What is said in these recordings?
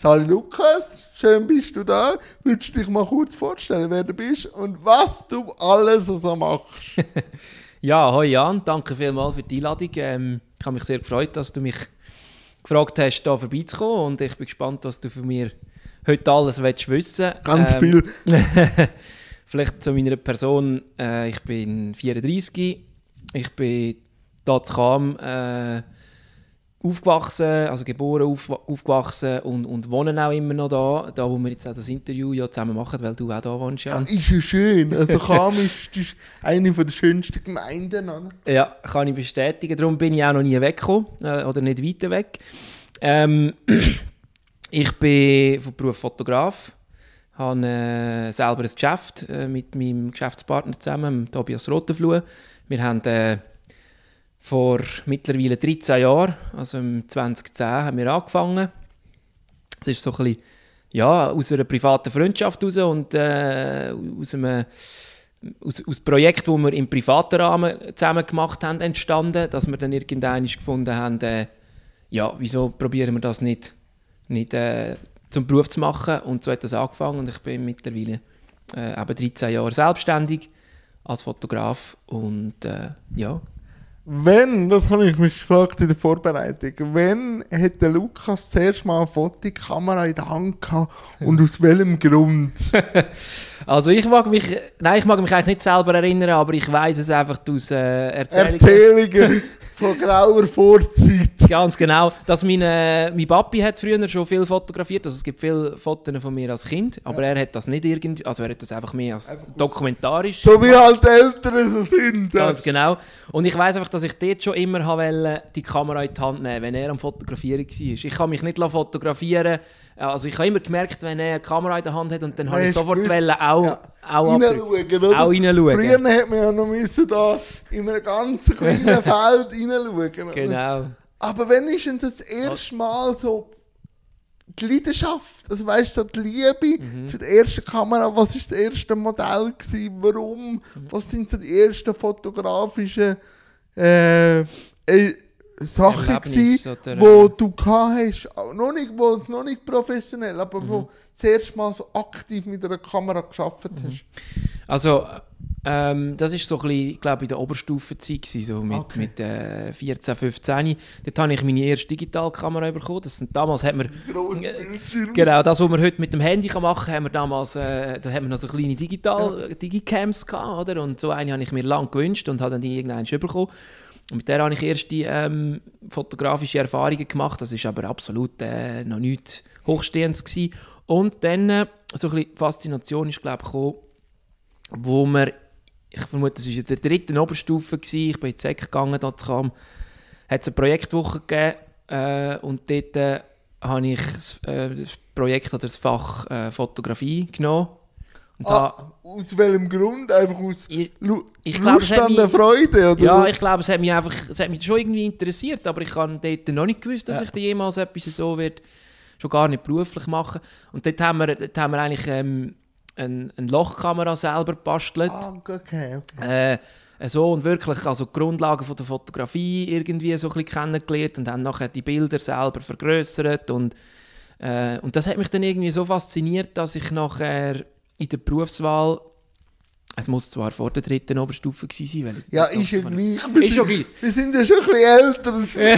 Sali Lukas, schön bist du da. Würdest du dich mal kurz vorstellen, wer du bist und was du alles so machst? ja, hoi Jan, danke vielmals für die Einladung. Ähm, ich habe mich sehr gefreut, dass du mich gefragt hast, hier vorbeizukommen und ich bin gespannt, was du von mir heute alles willst wissen Ganz ähm, viel. vielleicht zu meiner Person. Äh, ich bin 34. Ich bin zu Kam äh, aufgewachsen, also geboren, auf, aufgewachsen und, und wohne auch immer noch da, da wo wir jetzt auch das Interview ja zusammen machen, weil du auch da wohnst. Ja, ist ja schön. Also Kam ist, ist eine der schönsten Gemeinden. Oder? Ja, kann ich bestätigen. Darum bin ich auch noch nie weggekommen äh, oder nicht weiter weg. Ähm, ich bin von Beruf Fotograf, habe äh, selber ein Geschäft äh, mit meinem Geschäftspartner zusammen, Tobias Rotenfluh. Wir haben äh, vor mittlerweile 13 Jahren, also im 2010, haben wir angefangen. Es ist so ein bisschen, ja, aus einer privaten Freundschaft heraus und äh, aus einem aus, aus Projekt, wo wir im privaten Rahmen zusammen gemacht haben, entstanden, dass wir dann irgendwann gefunden haben, äh, ja, wieso probieren wir das nicht, nicht äh, zum Beruf zu machen und so hat das angefangen und ich bin mittlerweile äh, eben 13 Jahre selbstständig als Fotograf und äh, ja, wenn, das habe ich mich gefragt in der Vorbereitung, wenn hätte Lukas zuerst mal eine Fotokamera in der Hand gehabt und aus welchem Grund? also ich mag mich, nein, ich mag mich eigentlich nicht selber erinnern, aber ich weiß es einfach aus äh, Erzählungen. Erzählungen von grauer Vorzeit. Ganz genau. Dass mein, äh, mein Papi hat früher schon viel fotografiert, also es gibt viele Fotos von mir als Kind, aber ja. er hat das nicht irgendwie, also er hat das einfach mehr als einfach dokumentarisch. So wie halt Eltern so sind. Ganz genau. Und ich weiß einfach, dass ich dort schon immer wollte, die Kamera in die Hand nehmen, wenn er am Fotografieren war. Ich kann mich nicht fotografieren also ich habe immer gemerkt, wenn er eine Kamera in der Hand hat und dann habe ich sofort wollen, auch, ja. auch reinschauen. Auch reinschauen. Früher hat man ja noch müssen da in einem ganz kleinen Feld reinschauen. Genau. Aber wenn ist denn das erste Mal so die Leidenschaft, also weißt du, die Liebe mhm. zu der ersten Kamera, was war das erste Modell gewesen, warum, mhm. was sind so die ersten fotografischen äh, Sachen gewesen, oder, wo du hast, noch nicht, wo es noch nicht professionell, aber mhm. wo das erste Mal so aktiv mit einer Kamera geschafft mhm. hast? Also ähm, das ist so ein bisschen, glaube in der Oberstufenzeit gewesen, so mit, okay. mit äh, 14, 15. Dort habe ich meine erste Digitalkamera bekommen. Das sind, damals hat man, äh, genau, das, was man heute mit dem Handy machen kann, haben wir damals, äh, da haben wir noch so kleine Digital, ja. Digicams gehabt, oder? Und so eine habe ich mir lange gewünscht und habe dann die irgendwann bekommen. Und mit der habe ich erste ähm, fotografische Erfahrungen gemacht. Das ist aber absolut äh, noch nichts Hochstehendes gewesen. Und dann äh, so ein Faszination ist glaube ich gekommen, wo wir, ich vermute, das war in der dritten Oberstufe gewesen. Ich bin in die Sek gegangen, da kam, hat es eine Projektwoche gegeben äh, und dort äh, habe ich das, äh, das, Projekt oder das Fach äh, Fotografie genommen Ah, aus welchem Grund? Einfach aus ich, ich Lust glaub, an der Freude? Oder? Ja, ich glaube, es hat mich einfach es hat mich schon irgendwie interessiert, aber ich habe dort noch nicht gewusst, dass ja. ich da jemals etwas so wird schon gar nicht beruflich machen. Und dort haben wir, dort haben wir eigentlich ähm, eine, eine Lochkamera selber gebastelt. Ah, okay, okay. Äh, so und wirklich also die Grundlagen von der Fotografie irgendwie so ein bisschen kennengelernt und dann nachher die Bilder selber vergrößert und äh, und das hat mich dann irgendwie so fasziniert, dass ich nachher in der Berufswahl es muss zwar vor der dritten Oberstufe gewesen sein. ja, ist ja gleich. Ist schon gleich. Wir sind ja schon ein bisschen älter. Es, ja,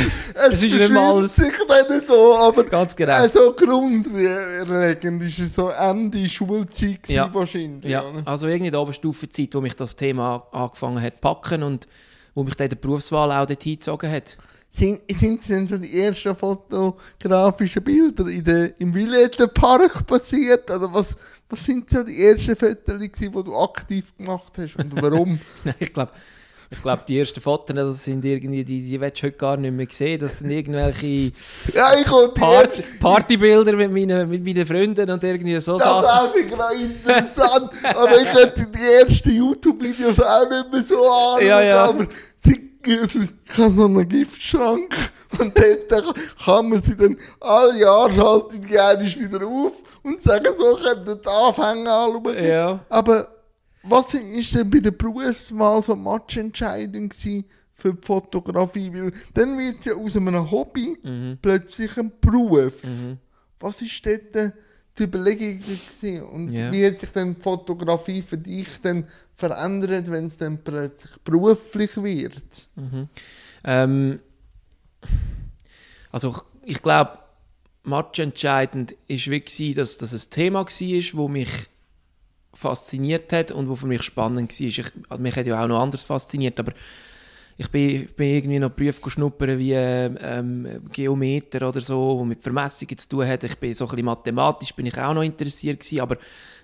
es ist nicht mal sich nicht so, aber Ganz genau. Äh, so grundlegend ist es so Ende Schulzeit ja. wahrscheinlich. Ja, also irgendwie in der Oberstufenzeit, wo mich das Thema angefangen hat zu packen und wo mich dann der Berufswahl auch dort hingezogen hat. Sind, sind denn so die ersten fotografischen Bilder in der, im Villette Park passiert? Oder was, was sind so die ersten Fotos, die du aktiv gemacht hast und warum? ich glaube, ich glaube, die ersten Fotos, das sind irgendwie, die, die willst du heute gar nicht mehr sehen. Das sind irgendwelche ja, Part Partybilder mit meinen, mit meinen Freunden und irgendwie so das Sachen. Das ist einfach interessant. aber ich hätte die ersten YouTube-Videos auch nicht mehr so anschauen. Ja, ja. Aber ich habe so einen Giftschrank und dort kann man sie dann alle Jahre schalten die wieder auf und sagen, so könnten die Anfänger anschauen. Ja. Aber was ist denn bei der Berufswahl so Matchentscheidung für die Fotografie? Weil dann wird es ja aus einem Hobby mhm. plötzlich ein Beruf. Mhm. Was ist dort die Überlegung gewesen? Und Ja. wie hat sich dann die Fotografie für dich dann verändert, wenn es dann plötzlich beruflich wird? Ähm, also ich, ich glaube, matchentscheidend ist gewesen, dass das ein Thema war, das mich fasziniert hat und wo für mich spannend war. Ich, also mich hat ja auch noch anders fasziniert, aber ich bin, bin irgendwie noch Berufe schnuppern wie ähm, Geometer oder so, wo mit Vermessungen zu tun hat. Ich bin so ein bisschen mathematisch, bin ich auch noch interessiert gewesen, aber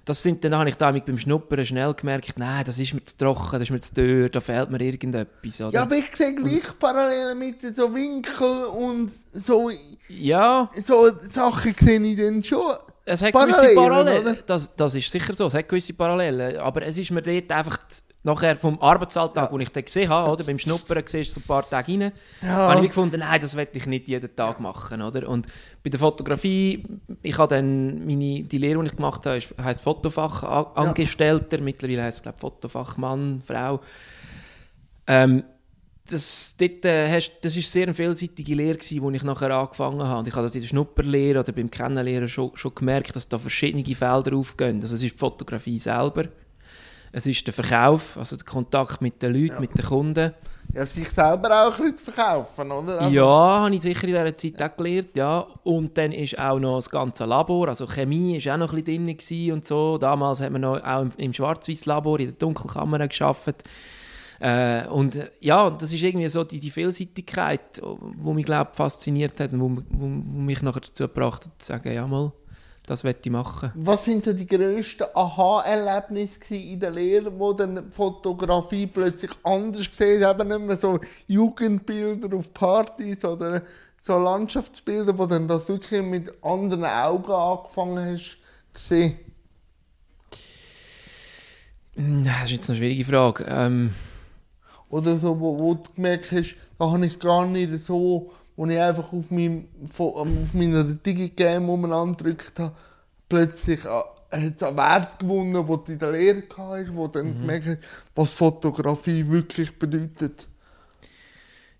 das sind dann habe ich damit beim Schnuppern schnell gemerkt, nein, das ist mir zu trocken, das ist mir zu teuer, da fehlt mir irgendetwas. Oder? Ja, aber ich sehe gleich Parallelen mit so Winkel und so, ja so Sachen sehe ich dann schon. Es hat Parallelen, gewisse Parallelen. Das, das ist sicher so, es hat gewisse Parallelen. Aber es ist mir dort einfach z- nachher vom Arbeitsalltag, den ich dann gesehen habe, oder? beim Schnuppern siehst du so ein paar Tage rein, Ja. habe ich gefunden, nein, das will ich nicht jeden Tag machen. Oder? Und bei der Fotografie, ich habe dann meine, die Lehre, die ich gemacht habe, ist- heisst Fotofachangestellter, mittlerweile heisst es glaube ich Fotofachmann, Frau. Ähm, das, dort, äh, hast, das ist sehr eine vielseitige Lehre, gewesen, wo ich nachher angefangen habe. Und ich habe das in der Schnupperlehre oder beim Kennenlernen schon, schon gemerkt, dass da verschiedene Felder aufgehen. Also es ist die Fotografie selber, es ist der Verkauf, also der Kontakt mit den Leuten, mit den Kunden. Ja, sich selber auch ein bisschen zu verkaufen, oder? Also, Ja, habe ich sicher in dieser Zeit auch gelernt, ja. Und dann ist auch noch das ganze Labor, also Chemie ist auch noch ein bisschen drin und so. Damals haben wir noch auch im, im Schwarz-Weiß-Labor in der Dunkelkammer gearbeitet. Äh, und äh, ja, das ist irgendwie so die, die Vielseitigkeit, die mich, glaube fasziniert hat und wo, wo, wo mich nachher dazu gebracht hat, zu sagen, ja mal, das möchte ich machen. Was sind denn die grössten Aha-Erlebnisse in der Lehre, wo dann die Fotografie plötzlich anders gesehen hast? Eben nicht mehr so Jugendbilder auf Partys oder so Landschaftsbilder, wo dann das wirklich mit anderen Augen angefangen hast zu sehen. Hm, Das ist jetzt eine schwierige Frage. Ähm, Oder so, wo, wo du gemerkt hast, da habe ich gar nicht so, wo ich einfach auf, meinem, ähm, auf meiner Digicam umeinander gedrückt habe, plötzlich äh, hat es einen Wert gewonnen, wo du in der Lehre hast, wo dann gemerkt hast, was Fotografie wirklich bedeutet.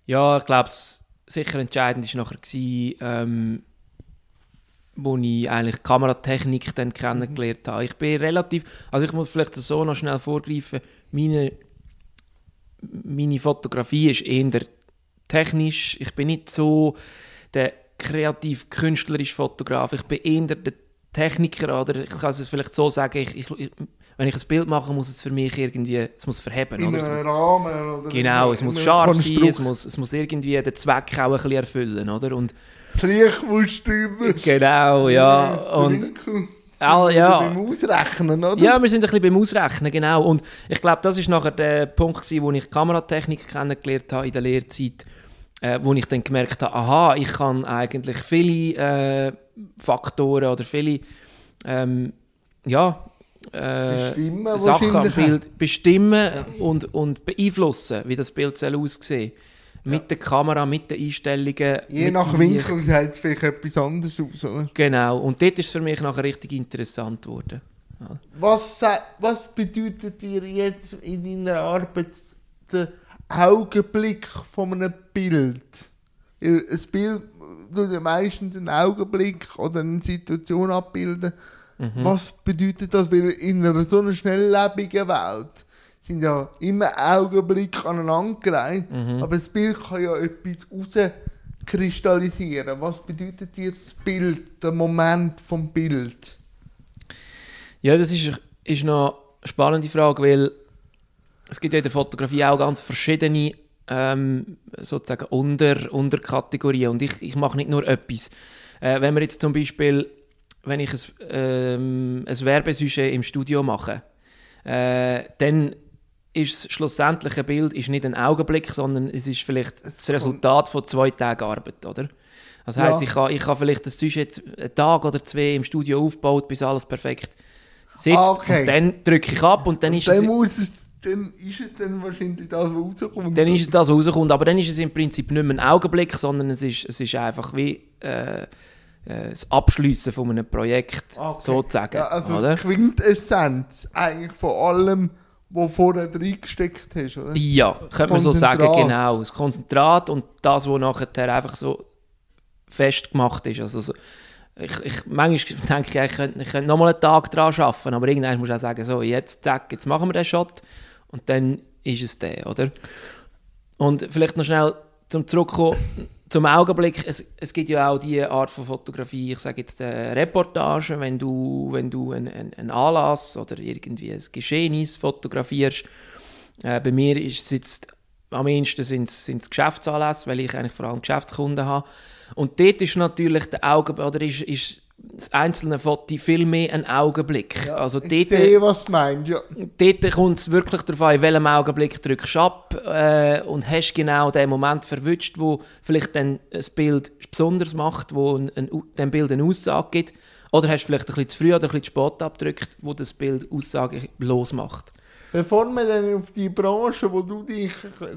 Ja, ich glaube, sicher entscheidend war nachher, ähm, wo ich eigentlich Kameratechnik dann kennengelernt habe. Ich bin relativ, also ich muss vielleicht so noch schnell vorgreifen, meine, meine Fotografie ist eher technisch, ich bin nicht so der kreativ-künstlerische Fotograf, ich bin eher der Techniker, oder ich kann es vielleicht so sagen, ich, ich, wenn ich ein Bild mache, muss es für mich irgendwie, es muss verheben, In oder? Es muss, Rahmen oder Genau, es muss scharf sein, Konstrukt. es muss, es muss irgendwie den Zweck auch ein bisschen erfüllen, oder? Und Licht muss stimmen. genau, ja, und all, ja, Beim Ausrechnen, oder? ja, wir sind ein bisschen beim Ausrechnen, genau. Und ich glaube, das ist nachher der Punkt gewesen, wo ich Kameratechnik kennengelernt habe in der Lehrzeit, äh, wo ich dann gemerkt habe, aha, ich kann eigentlich viele äh, Faktoren oder viele, ähm, ja, äh, Bestimmen Sachen am Bild bestimmen und, und beeinflussen, wie das Bild soll aussehen Mit der Kamera, mit den Einstellungen. Je nach. Winkel sieht es vielleicht etwas anderes aus, oder? Genau, und dort ist es für mich nachher richtig interessant geworden. Was, sa- was bedeutet dir jetzt in deiner Arbeit der Augenblick von einem Bild? Ein Bild tut ja meistens einen Augenblick oder eine Situation abbilden. Mhm. Was bedeutet das? Weil in einer so einer schnelllebigen Welt sind ja immer Augenblicke aneinandergereiht, Mhm. aber das Bild kann ja etwas rauskristallisieren. Was bedeutet dir das Bild, der Moment vom Bild? Ja, das ist, ist noch eine spannende Frage, weil es gibt ja in der Fotografie auch ganz verschiedene ähm, sozusagen Unter, Unterkategorien und ich, ich mache nicht nur etwas. Äh, wenn wir jetzt zum Beispiel, wenn ich ein, ähm, ein Werbesujet im Studio mache, äh, dann ist das schlussendliche Bild ist nicht ein Augenblick, sondern es ist vielleicht das Resultat von zwei Tagen Arbeit, oder? Das heisst, Ja. ich habe ich ha vielleicht das Sujet einen Tag oder zwei im Studio aufgebaut, bis alles perfekt sitzt. Ah, okay. Und dann drücke ich ab und dann ist, dann, es, dann ist es dann wahrscheinlich das, was rauskommt. dann ist es das, was rauskommt. Aber dann ist es im Prinzip nicht mehr ein Augenblick, sondern es ist, es ist einfach wie äh, äh, das Abschliessen von einem Projekt, Okay. sozusagen. Ja, also oder? Quintessenz eigentlich von allem, was vorher reingesteckt hast, oder? Ja, könnte man so sagen, genau. Das Konzentrat und das, was nachher einfach so festgemacht ist. Also so, ich, ich, manchmal denke ich, ich könnte, ich könnte noch mal einen Tag daran arbeiten, aber irgendwann muss ich auch sagen, so, jetzt, zack, jetzt machen wir den Shot und dann ist es der, oder? Und vielleicht noch schnell zum Zurückkommen zum Augenblick, es, es gibt ja auch die Art von Fotografie, ich sage jetzt äh, Reportage, wenn du, wenn du einen ein Anlass oder irgendwie ein Geschehnis fotografierst. Äh, bei mir ist es jetzt am ehesten sind es Geschäftsanlässe, weil ich eigentlich vor allem Geschäftskunden habe. Und dort ist natürlich der Augenblick, oder ist, ist das einzelne Foto viel mehr ein Augenblick. Ja, also ich dort, sehe, was du meinst, ja. dort kommt es wirklich darauf an, in welchem Augenblick drückst du ab äh, und hast genau den Moment verwünscht, wo vielleicht dann ein Bild besonders macht, wo ein, ein, dem Bild eine Aussage gibt. Oder hast du vielleicht ein bisschen zu früh oder ein bisschen zu spät abgedrückt, wo das Bild Aussage losmacht. Bevor wir dann auf die Branche, wo du dich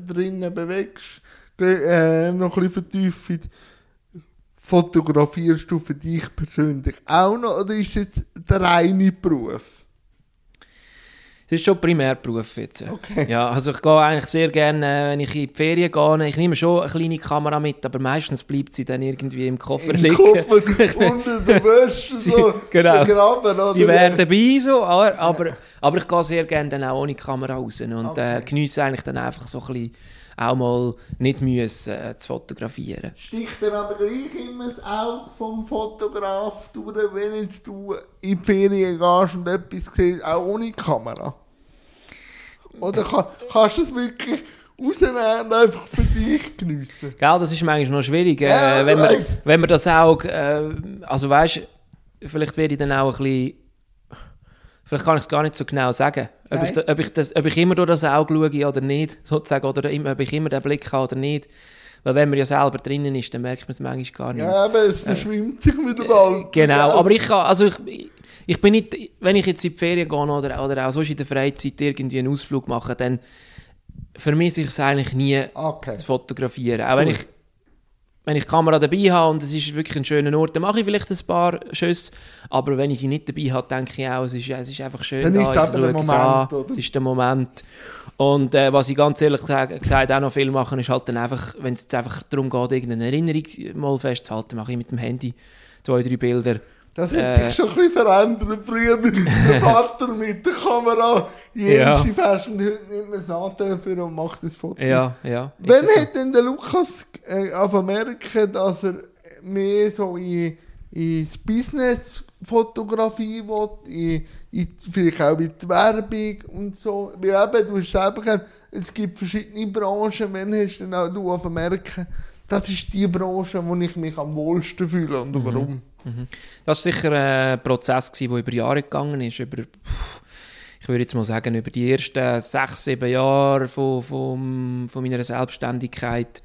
drinnen bewegst, äh, noch ein bisschen vertiefen, fotografierst du für dich persönlich auch noch oder ist es jetzt der reine Beruf? Es ist schon Primärberuf jetzt. Okay. Ja, also ich gehe eigentlich sehr gerne, äh, wenn ich in die Ferien gehe, ich nehme schon eine kleine Kamera mit, aber meistens bleibt sie dann irgendwie im Koffer Im liegen. Koffer unter der Wäsche so genau. begraben? Sie wären dabei so, aber, aber, aber ich gehe sehr gerne dann auch ohne Kamera raus und Okay. äh, geniesse eigentlich dann einfach so ein bisschen auch mal nicht müssen äh, zu fotografieren. Sticht dir aber gleich immer das Auge vom Fotograf durch, wenn jetzt du in die Ferien gehst und etwas siehst, auch ohne Kamera? Oder kann, kannst du es wirklich rausnehmen und einfach für dich geniessen? Gell, das ist manchmal noch schwierig, äh, Ja, wenn, man, wenn man das Auge, äh, also weißt, vielleicht werde ich dann auch ein bisschen, vielleicht kann ich es gar nicht so genau sagen, ob ich, Nein. ob, ich das, ob ich immer durch das Auge schaue oder nicht, sozusagen, oder immer, ob ich immer den Blick habe oder nicht. Weil wenn man ja selber drinnen ist, dann merkt man es manchmal gar nicht. Ja, aber es verschwimmt sich mit dem Alter. Genau, aber ich kann, also ich, ich bin nicht, wenn ich jetzt in die Ferien gehe oder, oder auch sonst in der Freizeit irgendwie einen Ausflug mache, dann vermisse ich es eigentlich nie Okay. zu fotografieren. Auch wenn Cool. ich, wenn ich die Kamera dabei habe und es ist wirklich ein schöner Ort, dann mache ich vielleicht ein paar Schüsse, aber wenn ich sie nicht dabei habe, denke ich auch, es ist, es ist einfach schön Dann da, ist es eben der Moment, an, es ist der Moment. Und äh, was ich ganz ehrlich gesagt, auch noch viel mache, ist halt dann einfach, wenn es jetzt einfach darum geht, irgendeine Erinnerung mal festzuhalten, mache ich mit dem Handy zwei, drei Bilder. Das hat Äh. sich schon ein bisschen verändert. Früher der Vater mit der Kamera, Ja. jenste fest und heute nimmt man das Nahtelefon und macht das Foto. Ja, ja. Wann hat denn der Lukas äh, angefangen merken, dass er mehr so in, in das Business Fotografie will, in, in, vielleicht auch in die Werbung und so? Weil eben, du hast selber gesagt, es gibt verschiedene Branchen. Wann hast denn auch du angefangen merken, das ist die Branche, wo ich mich am wohlsten fühle und warum? Das war sicher ein Prozess, der über Jahre gegangen ist. Über, würde jetzt mal sagen, über die ersten sechs, sieben Jahre von, von, von meiner Selbstständigkeit.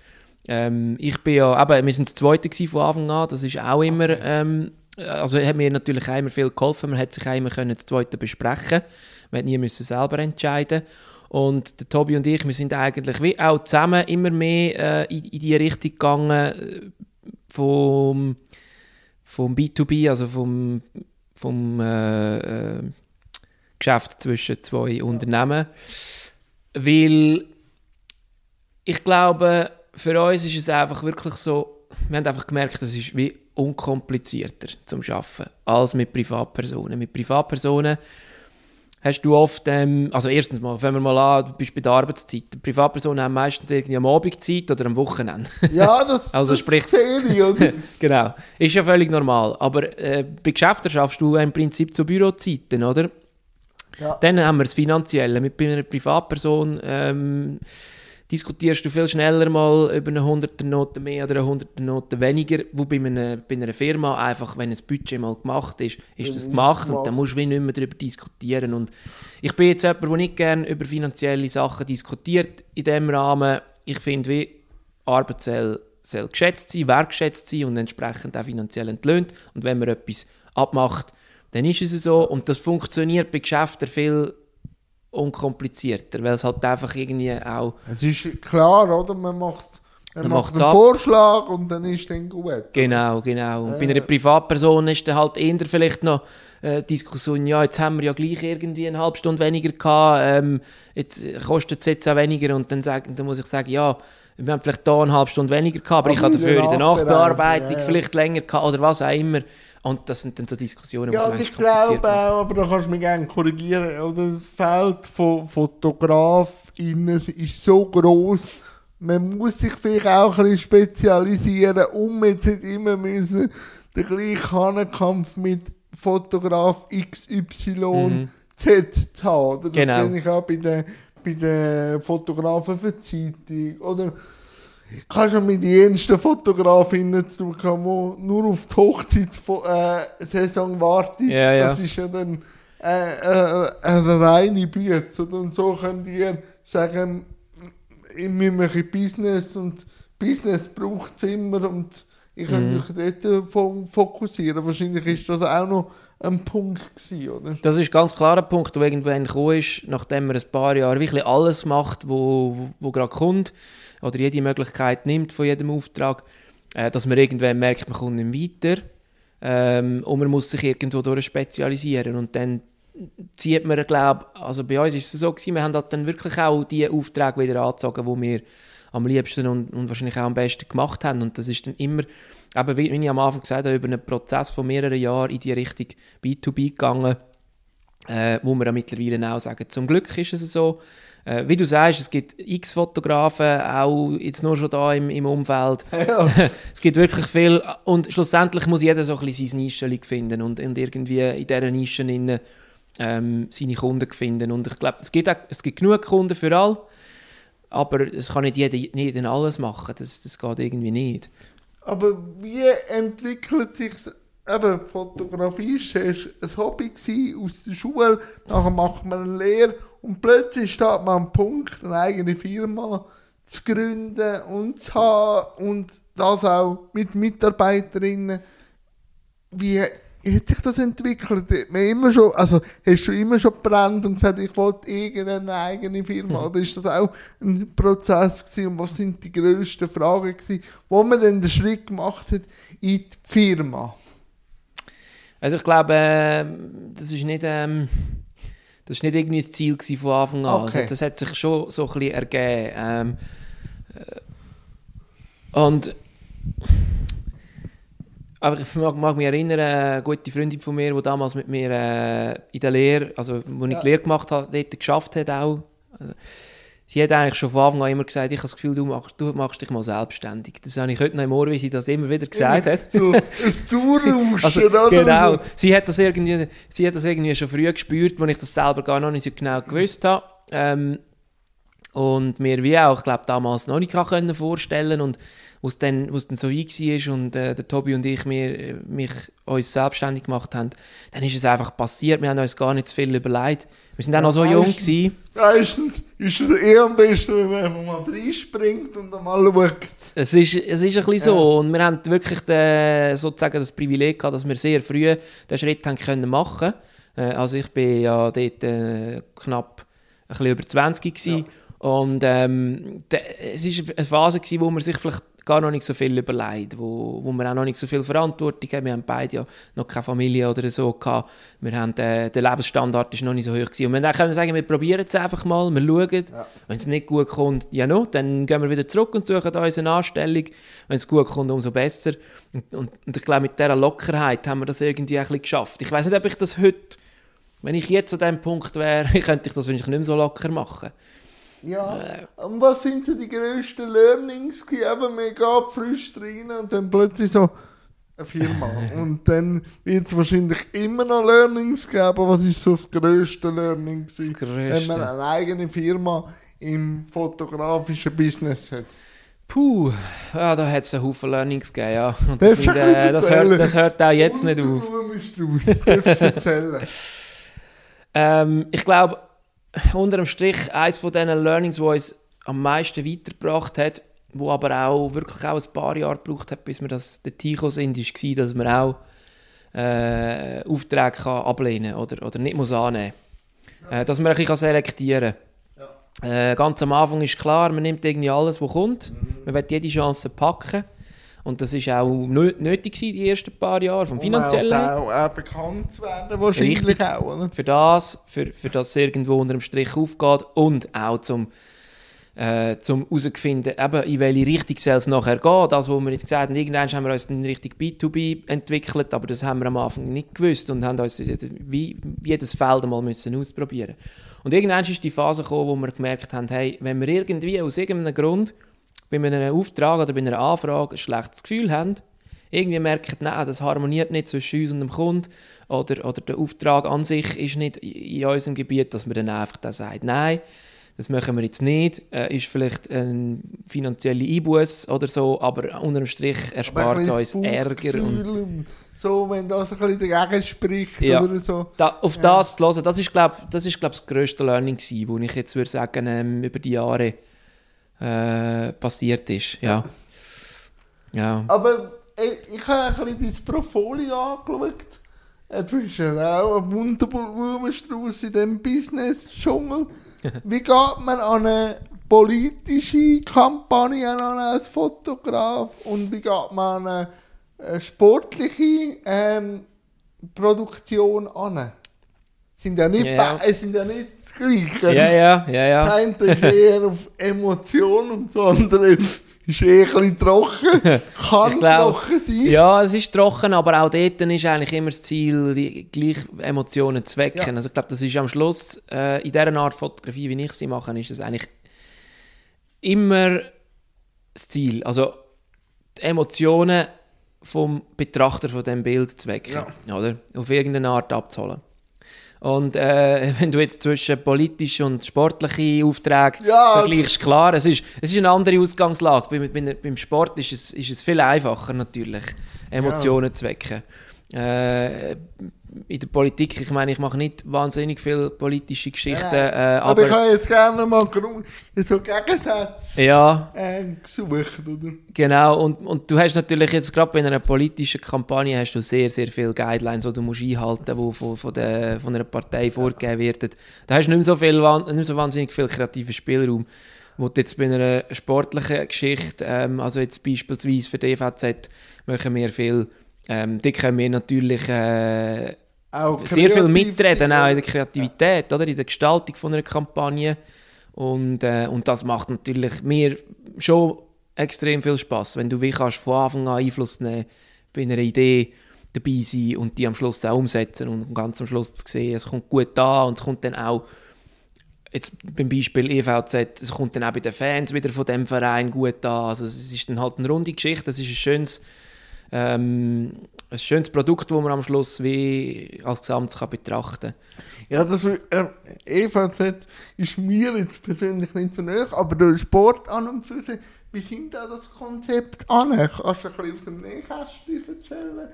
Ähm, ich bin ja, eben, wir sind das Zweite von Anfang an, das ist auch immer, ähm, also hat mir natürlich auch immer viel geholfen, man hat sich auch immer können das Zweite besprechen. Man hat nie müssen selber entscheiden. Und der Tobi und ich, wir sind eigentlich wie auch zusammen immer mehr äh, in, in die Richtung gegangen, äh, vom vom B2B, also vom, vom äh, äh, Geschäft zwischen zwei Unternehmen. Weil ich glaube, für uns ist es einfach wirklich so, wir haben einfach gemerkt, es ist wie unkomplizierter zum Arbeiten als mit Privatpersonen. Mit Privatpersonen hast du oft, ähm, also erstens mal, fangen wir mal an, du bist bei der Arbeitszeit. Privatpersonen haben meistens irgendwie am Abend Zeit oder am Wochenende. Ja, das, Also das sprich- ist Ferien, genau, ist ja völlig normal. Aber äh, bei Geschäften schaffst du im Prinzip zu Bürozeiten, oder? Ja. Dann haben wir das Finanzielle. Mit einer Privatperson ähm, diskutierst du viel schneller mal über eine 100er Note mehr oder eine 100er Note weniger, wo bei einer, bei einer Firma einfach, wenn ein Budget mal gemacht ist, ist das gemacht und dann musst du nicht mehr darüber diskutieren. Und ich bin jetzt jemand, der nicht gerne über finanzielle Sachen diskutiert in diesem Rahmen. Ich finde, wie Arbeit soll, soll geschätzt sein, wertgeschätzt sein und entsprechend auch finanziell entlöhnt. Und wenn man etwas abmacht, dann ist es so. Und das funktioniert bei Geschäften viel unkomplizierter, weil es halt einfach irgendwie auch Es ist klar, oder? Man macht, man Man macht einen ab. Vorschlag und dann ist dann gut. Genau, genau. Und bei einer Privatperson ist dann halt eher vielleicht noch äh, Diskussion, ja, jetzt haben wir ja gleich irgendwie eine halbe Stunde weniger gehabt, ähm, jetzt kostet es jetzt auch weniger und dann, sagen, dann muss ich sagen, ja, wir haben vielleicht da eine halbe Stunde weniger gehabt, aber Aber ich der dafür in der Nachbearbeitung ja, ja. vielleicht länger gehabt oder was auch immer. Und das sind dann so Diskussionen, Ja, die ich glaube auch, aber da kannst du mich gerne korrigieren. Oder das Feld von FotografInnen ist so groß, man muss sich vielleicht auch ein bisschen spezialisieren, um jetzt nicht immer müssen den gleichen Hahnenkampf mit Fotograf XY Mhm. Z zu haben. Oder? Das Genau. kenne ich auch bei den, bei den Fotografen für die Zeitung. Oder ich habe schon mit den ersten Fotografinnen zu tun, die nur auf die Hochzeitssaison warten. Ja, ja. Das ist ja dann äh, äh, eine reine Büte. Oder? Und so könnt ihr sagen, ich mache Business und Business braucht es immer und ich kann Mhm. mich dort fo- fokussieren. Wahrscheinlich ist das auch noch ein Punkt gewesen, oder? Das ist ganz klar ein Punkt, der irgendwann gekommen ist, nachdem man ein paar Jahre wirklich alles macht, wo, wo, gerade kommt oder jede Möglichkeit nimmt von jedem Auftrag, äh, dass man irgendwann merkt, man kommt nicht weiter ähm, und man muss sich irgendwo durch spezialisieren und dann zieht man, glaube also bei uns ist es so gewesen, wir haben halt dann wirklich auch die Aufträge wieder angezogen, die wir am liebsten und, und wahrscheinlich auch am besten gemacht haben und das ist dann immer, eben wie, ich am Anfang gesagt habe, über einen Prozess von mehreren Jahren in die Richtung B2B gegangen, äh, wo wir ja mittlerweile auch sagen, zum Glück ist es so. Äh, wie du sagst, es gibt x Fotografen, auch jetzt nur schon da im, im Umfeld. Ja. es gibt wirklich viel und schlussendlich muss jeder so ein bisschen sein Nischchen finden und, und irgendwie in dieser Nische innen, ähm, seine Kunden finden. Und ich glaube, es gibt, auch, es gibt genug Kunden für alle, aber es kann nicht jeder, jeder alles machen. Das, das geht irgendwie nicht. Aber wie entwickelt sich eben Fotografie zuerst ein Hobby aus der Schule, nachher macht man eine Lehre und plötzlich steht man am Punkt, eine eigene Firma zu gründen und zu haben und das auch mit Mitarbeiterinnen. Wie hat sich das entwickelt? Hat man immer schon, also hast du immer schon gebrannt und gesagt, ich wollte irgendeine eigene Firma? Oder ist das auch ein Prozess gewesen? Und was sind die grössten Fragen gewesen, wo man dann den Schritt gemacht hat in die Firma? Also ich glaube, äh, das ist nicht, ähm, das ist nicht irgendwie das Ziel gewesen von Anfang an. Okay. Also das hat sich schon so ein bisschen ergeben. Ähm, äh, und aber ich mag, mag mich erinnern, eine gute Freundin von mir, die damals mit mir äh, in der Lehre, also wo ich Ja. die Lehre gemacht habe, dort geschafft hat auch. Also, sie hat eigentlich schon von Anfang an immer gesagt, ich habe das Gefühl, du machst, du machst dich mal selbstständig. Das habe ich heute noch im Ohr, wie sie das immer wieder gesagt hat. So ein Durchrauschen, Also, oder? genau. Sie hat, das irgendwie, sie hat das irgendwie schon früh gespürt, als ich das selber gar noch nicht so genau gewusst habe. Ähm, und mir wie auch, glaube, damals noch nicht können vorstellen und wo es dann, dann so war und äh, der Tobi und ich mir, äh, mich uns selbstständig gemacht haben, dann ist es einfach passiert. Wir haben uns gar nicht zu viel überlegt. Wir sind auch noch so Ja, jung gewesen. Meistens ist es eher am besten, wenn man einfach mal reinspringt und dann mal schaut. Es ist, es ist ein bisschen so. Und wir haben wirklich den, sozusagen das Privileg gehabt, dass wir sehr früh den Schritt haben können machen äh, Also ich bin ja dort äh, knapp ein bisschen über 20 gewesen. Und ähm, es war eine Phase, gewesen, wo man sich vielleicht gar noch nicht so viel überlegt, wo, wo wir auch noch nicht so viel Verantwortung haben. Wir haben beide ja noch keine Familie oder so gehabt. Wir haben, äh, der Lebensstandard ist noch nicht so hoch gewesen. Und wir dann sagen, wir probieren es einfach mal, wir schauen. Ja. Wenn es nicht gut kommt, ja no, dann gehen wir wieder zurück und suchen uns eine Anstellung. Wenn es gut kommt, umso besser. Und, und, und ich glaube, mit dieser Lockerheit haben wir das irgendwie ein bisschen geschafft. Ich weiß nicht, ob ich das heute, wenn ich jetzt an diesem Punkt wäre, könnte ich das wahrscheinlich nicht mehr so locker machen. Ja. Äh. Und was sind so die grössten Learnings? Eben, man geht frisch rein und dann plötzlich so eine Firma. und dann wird es wahrscheinlich immer noch Learnings geben. aber Was ist so das grösste Learning? Das gewesen, Grösste. Wenn man eine eigene Firma im fotografischen Business hat. Puh, ja, da hat es einen Haufen Learnings gegeben, ja. Und das, sind, äh, das, hört, das hört auch jetzt nicht auf. Du musst raus. Erzählen. Ähm, ich glaube, unter dem Strich, eines von diesen Learnings, die uns am meisten weitergebracht hat, wo aber auch wirklich auch ein paar Jahre gebraucht hat, bis wir das dorthin gekommen sind, war, dass man auch äh, Aufträge kann ablehnen oder, oder nicht muss annehmen äh, Dass man ein bisschen selektieren kann. Äh, ganz am Anfang ist klar, man nimmt irgendwie alles, was kommt. Man will jede Chance packen. Und das war auch nö- nötig gewesen, die ersten paar Jahre, vom finanziellen. Um auch, auch bekannt zu werden, wahrscheinlich Richtig. auch, oder? für das, für, für das es irgendwo unter dem Strich aufgeht und auch zum äh, um herauszufinden, eben, in welche Richtung soll es nachher gehen. Das, was wir jetzt gesagt haben, irgendwann haben wir uns in Richtung B2B entwickelt, aber das haben wir am Anfang nicht gewusst und haben uns wie jedes Feld einmal müssen ausprobieren Und irgendwann ist die Phase gekommen, wo wir gemerkt haben, hey, wenn wir irgendwie aus irgendeinem Grund bei einem Auftrag oder bei einer Anfrage ein schlechtes Gefühl haben, irgendwie merken, nein, das harmoniert nicht zwischen uns und dem Kunden oder, oder der Auftrag an sich ist nicht in unserem Gebiet, dass man dann einfach da sagt, nein, das machen wir jetzt nicht, äh, ist vielleicht ein finanzieller Einbuß oder so, aber unterm Strich erspart es uns Ärger. Und, so, wenn das ein bisschen dagegen spricht ja. oder so. Da, auf ja. das zu hören, das ist, glaube das, ist, glaub, das grösste Learning gewesen, wo ich jetzt würde sagen, ähm, über die Jahre äh, passiert ist. Ja. ja. Aber ich, ich habe ein bisschen dein Portfolio angeschaut. Du bist ja auch ein wunderbarer Blumenstrauß in diesem Business-Dschungel. Wie geht man an eine politische Kampagne an als Fotograf und wie geht man an eine sportliche ähm, Produktion an? Sind ja nicht, ja. Es sind ja nicht Gleiche. Ja, ja, ja, ja. Das eine ist eher auf Emotionen und das andere ist eh ein trocken. Kann glaub, trocken sein. Ja, es ist trocken, aber auch dort ist eigentlich immer das Ziel, die gleichen Emotionen zu wecken. Ja. Also ich glaube, das ist am Schluss, äh, in dieser Art Fotografie, wie ich sie mache, ist es eigentlich immer das Ziel. Also die Emotionen vom Betrachter von dem Bild zu wecken. Ja. Oder? Auf irgendeine Art abzuholen. Und äh, wenn du jetzt zwischen politische und sportliche Aufträge ja. vergleichst, klar, es ist, es ist eine andere Ausgangslage. Beim, beim, beim Sport ist es, ist es viel einfacher natürlich, Emotionen ja. zu wecken. Äh, in der Politik, ich meine, ich mache nicht wahnsinnig viele politische Geschichten. Ja, äh, aber, aber, ich habe jetzt gerne mal so Gegensätze ja, äh, gesucht. Oder? Genau, und, und du hast natürlich jetzt gerade bei einer politischen Kampagne hast du sehr, sehr viele Guidelines, die du musst einhalten musst, die von, von, der, von einer Partei vorgegeben werden. Da hast du nicht mehr so, viel, nicht mehr so wahnsinnig viel kreativen Spielraum wo jetzt bei einer sportlichen Geschichte, ähm, also jetzt beispielsweise für die EVZ, machen wir viel, ähm, die können wir natürlich äh, auch sehr viel mitreden, auch in der Kreativität, ja. oder? in der Gestaltung von einer Kampagne. Und, äh, und das macht natürlich mir schon extrem viel Spaß, wenn du wie kannst von Anfang an Einfluss nehmen bei einer Idee dabei sein und die am Schluss auch umsetzen und ganz am Schluss zu sehen, es kommt gut an und es kommt dann auch jetzt beim Beispiel EVZ, es kommt dann auch bei den Fans wieder von dem Verein gut an. Also es ist dann halt eine runde Geschichte, es ist ein schönes ähm, ein schönes Produkt, das man am Schluss wie als Gesamt kann betrachten kann. Ja, das äh, EVZ ist mir jetzt persönlich nicht so nahe, aber der Sport an und für sich, wie sind da das Konzept an? Kannst du ein bisschen aus dem Nähkästchen erzählen?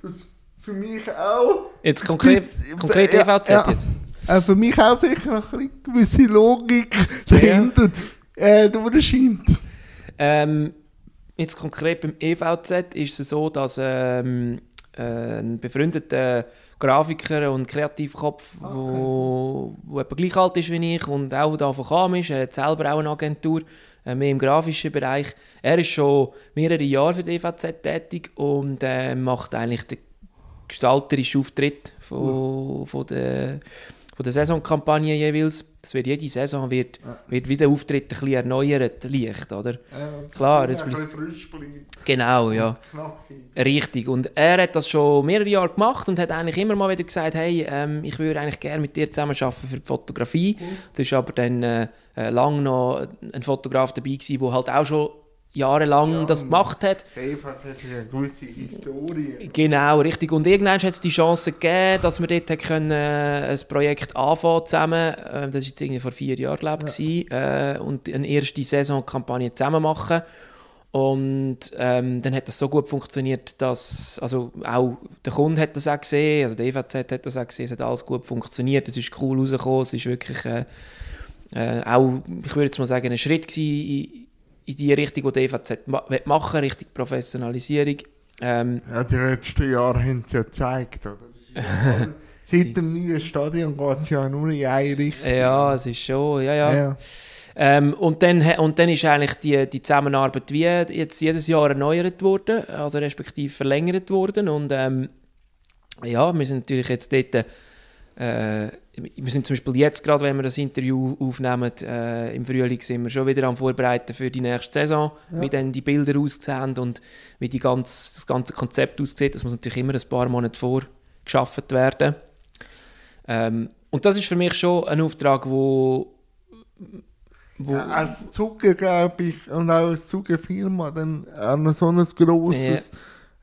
Das für mich auch... Jetzt konkret, konkret EVZ ja, jetzt? Äh, für mich auch sicher eine gewisse Logik dahinter ja. äh, durchscheint. Ähm, Jetzt konkret beim EVZ ist es so, dass ähm, äh, ein befreundeter Grafiker und Kreativkopf, okay. wo, wo etwa gleich alt ist wie ich und auch davon kam ist, er hat selber auch eine Agentur, äh, mehr im grafischen Bereich. Er ist schon mehrere Jahre für die EVZ tätig und äh, macht eigentlich den gestalterischen Auftritt von, mhm. von der von der Saisonkampagne jeweils. Das wird jede Saison wird, ja. wird wieder Auftritt ein bisschen erneuert, leicht, oder? Ja, Klar, es ein frisch bleibt. Genau, ja. Richtig. Und er hat das schon mehrere Jahre gemacht und hat eigentlich immer mal wieder gesagt, hey, ähm, ich würde eigentlich gerne mit dir zusammen arbeiten für die Fotografie. Mhm. Es ist aber dann äh, äh lang noch ein Fotograf dabei gewesen, der halt auch schon jahrelang ja, das gemacht hat. Eva hat eine gute Historie. Genau, richtig. Und irgendwann hat es die Chance gegeben, dass wir dort können, äh, ein Projekt anfangen zusammen. Äh, das war jetzt irgendwie vor vier Jahren, glaube ich, ja. äh, und eine erste Saisonkampagne zusammen machen. Und ähm, dann hat das so gut funktioniert, dass also auch der Kunde hat das auch gesehen, also der EVZ hat das auch gesehen, es hat alles gut funktioniert, es ist cool rausgekommen, es ist wirklich äh, äh, auch, ich würde jetzt mal sagen, ein Schritt gewesen in die Richtung, die die EVZ machen Richtung Professionalisierung. Ähm, ja, die letzten Jahre haben es ja gezeigt. Oder? Seit dem neuen Stadion geht es ja nur in eine Richtung. Ja, es ist schon, ja, ja. ja. Ähm, und, dann, und dann ist eigentlich die, die Zusammenarbeit wie jetzt jedes Jahr erneuert worden, also respektive verlängert worden. Und ähm, ja, wir sind natürlich jetzt dort äh, wir sind zum Beispiel jetzt gerade, wenn wir das Interview aufnehmen, äh, im Frühling sind wir schon wieder am Vorbereiten für die nächste Saison, ja. wie dann die Bilder aussehen und wie die ganz, das ganze Konzept aussieht. Das muss natürlich immer ein paar Monate vorgeschafft werden. Ähm, und das ist für mich schon ein Auftrag, wo, wo ja, als Zucker, glaube ich, und auch als Zuckerfirma dann an so ein grosses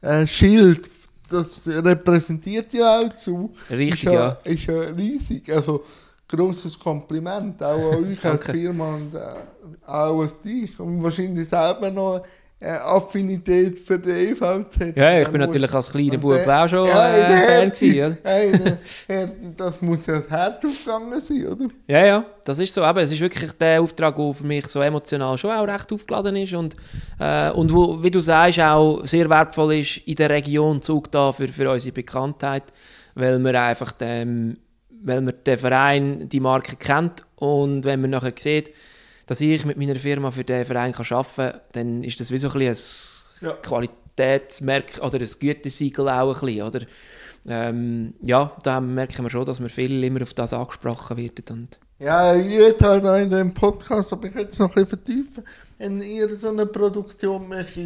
ja. äh, Schild das repräsentiert ja auch zu. Richtig, ist ja, ja. Ist ja riesig. Also, grosses Kompliment auch an euch als Firma und auch an dich. Und wahrscheinlich selber noch Affinität für den EVZ. Ja, ich bin natürlich als kleiner Bub auch schon ja, äh, Fan gewesen. Ja, das muss ja das Herz aufgegangen sein, oder? Ja, ja, das ist so. Aber es ist wirklich der Auftrag, der für mich so emotional schon auch recht aufgeladen ist und, äh, und wo, wie du sagst, auch sehr wertvoll ist in der Region Zug da für, für unsere Bekanntheit, weil wir einfach dem, weil man den Verein, die Marke kennt und wenn man nachher sieht, dass ich mit meiner Firma für diesen Verein kann arbeiten kann, dann ist das wie so ein, ein ja. Qualitätsmerk oder ein Gütesiegel auch ein bisschen, oder? Ähm, ja, da merken wir schon, dass wir viel immer auf das angesprochen werden. Und ja, jeder noch in dem Podcast, aber ich es noch ein bisschen vertiefen. Wenn ihr so eine Produktion macht,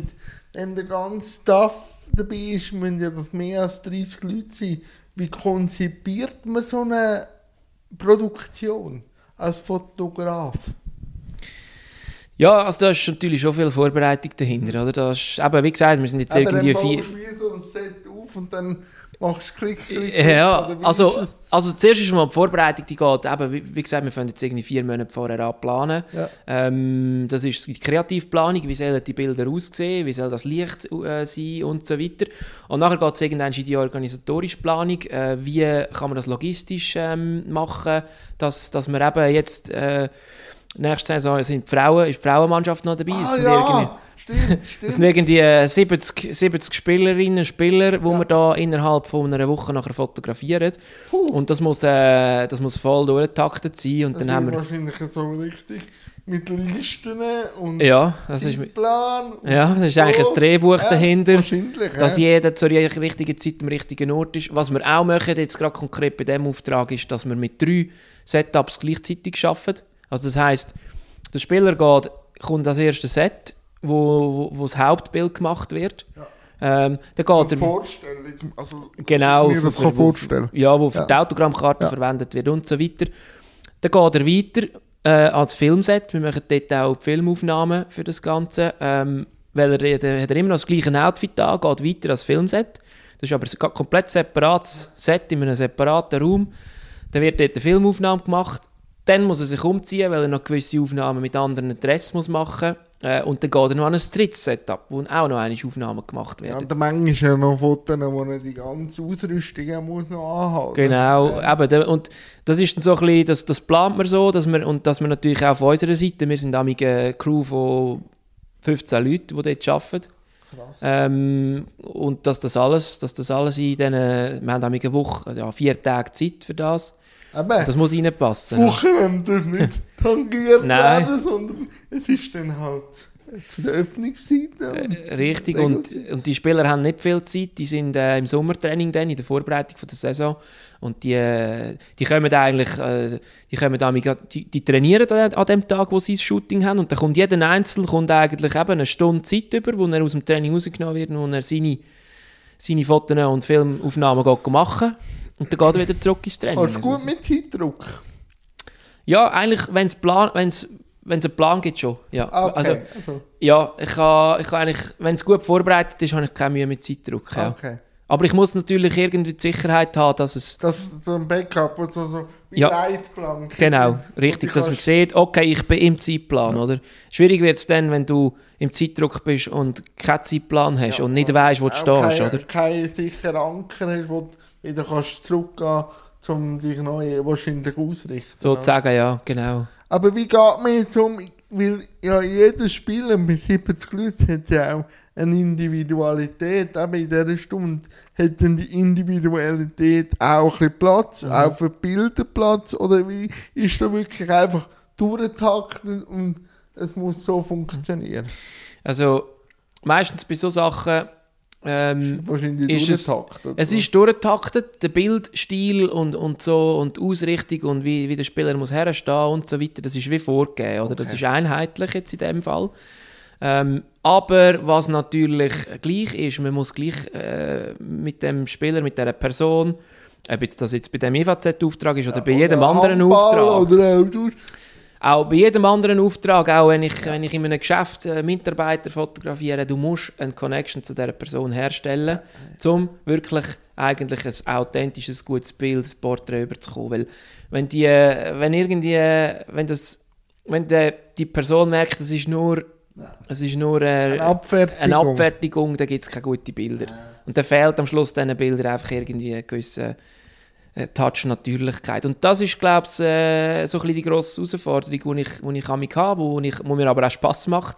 wenn der ganze Staff dabei ist, müssen ja das mehr als 30 Leute sein. Wie konzipiert man so eine Produktion als Fotograf? Ja, also da ist natürlich schon viel Vorbereitung dahinter, oder? Das ist, eben, wie gesagt, wir sind jetzt aber irgendwie vier... So ein Set auf und dann machst du Klick, Klick, Ja, also, also zuerst ist mal die Vorbereitung, die geht eben, wie, wie gesagt, wir fangen jetzt irgendwie vier Monate vorher an planen. Ja. Ähm, das ist die Kreativplanung, wie sollen die Bilder aussehen, wie soll das Licht äh, sein und so weiter. Und nachher geht es irgendwann in die organisatorische Planung, äh, wie kann man das logistisch ähm, machen, dass, dass wir eben jetzt... Äh, nächste Saison sind die Frauen, ist die Frauenmannschaft noch dabei. Ah, ja, stimmt, stimmt. Das sind irgendwie 70, 70 Spielerinnen und Spieler, die ja. wir da innerhalb von einer Woche nachher fotografieren. Puh. Und das muss, äh, das muss voll durchgetaktet sein. Und das dann haben wir wahrscheinlich so richtig mit Listen und ja, das. Ist, ja, das ist eigentlich ein Drehbuch ja, dahinter, dass ja. jeder zur richtigen Zeit am richtigen Ort ist. Was wir auch machen, jetzt gerade konkret bei diesem Auftrag, ist, dass wir mit drei Setups gleichzeitig arbeiten. Also das heißt, der Spieler geht, kommt als erstes Set, wo, wo, wo das Hauptbild gemacht wird. Ja. Ähm, dann geht er, Vorstellung, also genau, mir das für, kann vorstellen. Ja, wo für ja. die Autogrammkarte ja. verwendet wird und so weiter. Dann geht er weiter äh, ans Filmset. Wir machen dort auch Filmaufnahmen für das Ganze. Ähm, weil er, der, hat er immer noch das gleiche Outfit an, geht weiter als Filmset. Das ist aber ein komplett separates Set in einem separaten Raum. Dann wird dort eine Filmaufnahme gemacht. Dann muss er sich umziehen, weil er noch gewisse Aufnahmen mit anderen Dress muss machen muss. Äh, und dann geht er noch an ein drittes Setup, wo auch noch eine Aufnahmen gemacht werden. Ja, und dann manchmal ja noch Fotos, wo er die ganze Ausrüstung muss noch anhalten Genau, ja. eben, und das ist dann so ein bisschen, das, das plant man so, dass wir, und dass wir natürlich auch auf unserer Seite, wir sind eine Crew von 15 Leuten, die dort arbeiten. Krass. Ähm, und dass das alles, dass das alles in diesen, wir haben eine Woche, ja, vier Tage Zeit für das. Aber das muss reinpassen. Wochenende nicht tangiert werden, sondern es ist dann halt zu der Öffnungsseite. Äh, richtig, und, und die Spieler haben nicht viel Zeit. Die sind äh, im Sommertraining dann, in der Vorbereitung von der Saison. Und die, äh, die kommen eigentlich, äh, die, kommen die, die trainieren an, an dem Tag, wo sie das Shooting haben. Und dann kommt jeder Einzelne kommt eigentlich eben eine Stunde Zeit über, wo er aus dem Training rausgenommen wird und wo er seine, seine Fotos und Filmaufnahmen machen kann. Und dann geht er wieder zurück ins Training. Hast du gut mit Zeitdruck? Ja, eigentlich, wenn es Plan, wenn's, wenn's einen Plan gibt, schon. Ja, ah, okay. also, also. ja ich kann, ich kann eigentlich, wenn es gut vorbereitet ist, habe ich keine Mühe mit Zeitdruck. Ja. Okay. Aber ich muss natürlich irgendwie die Sicherheit haben, dass es... Dass so ein Backup, so, so wie ja, Leitplan. Genau, richtig, dass man sieht, okay, ich bin im Zeitplan, ja. oder? Schwierig wird es dann, wenn du im Zeitdruck bist und keinen Zeitplan hast ja, und nicht weißt, wo du stehst, kein, oder? keinen sicheren Anker hast, wo wieder kannst zurückgehen um dich neu wahrscheinlich ausrichten. Sozusagen, ja, genau. Aber wie geht man jetzt um, weil ja jedes Spiel mit 70 Leuten hat ja auch eine Individualität, aber in dieser Stunde hat dann die Individualität auch ein Platz, mhm. auch für Bilder Platz, oder wie ist da wirklich einfach durchtaktet und es muss so funktionieren? Also meistens bei so Sachen ähm, Wahrscheinlich ist es- durchgetaktet, es oder? ist durchgetaktet, der Bildstil und, und so und die Ausrichtung und wie, wie der Spieler muss herstehen und so weiter, das ist wie vorgegeben, oder? Das Okay. ist einheitlich jetzt in dem Fall. Ähm, aber was natürlich gleich ist, man muss gleich äh, mit dem Spieler, mit dieser Person, ob jetzt das jetzt bei dem EVZ-Auftrag ist oder bei jedem Oder anderen Auftrag, Oder durch. Auch bei jedem anderen Auftrag, auch wenn ich, wenn ich in einem Geschäft äh, Mitarbeiter fotografiere, du musst eine Connection zu dieser Person herstellen, um wirklich eigentlich ein authentisches, gutes Bild, ein Porträt überzukommen. Weil wenn, die, äh, wenn irgendwie, äh, wenn das, wenn der, die Person merkt, es ist nur, es ist nur äh, Eine Abfertigung. eine Abfertigung, dann gibt es keine guten Bilder. Und dann fehlt am Schluss diesen Bildern einfach irgendwie ein gewisser äh, Touch Natürlichkeit. Und das ist, glaube ich, äh, so ein bisschen die grosse Herausforderung, die ich, die ich an mich habe, wo, ich, wo mir aber auch Spass macht,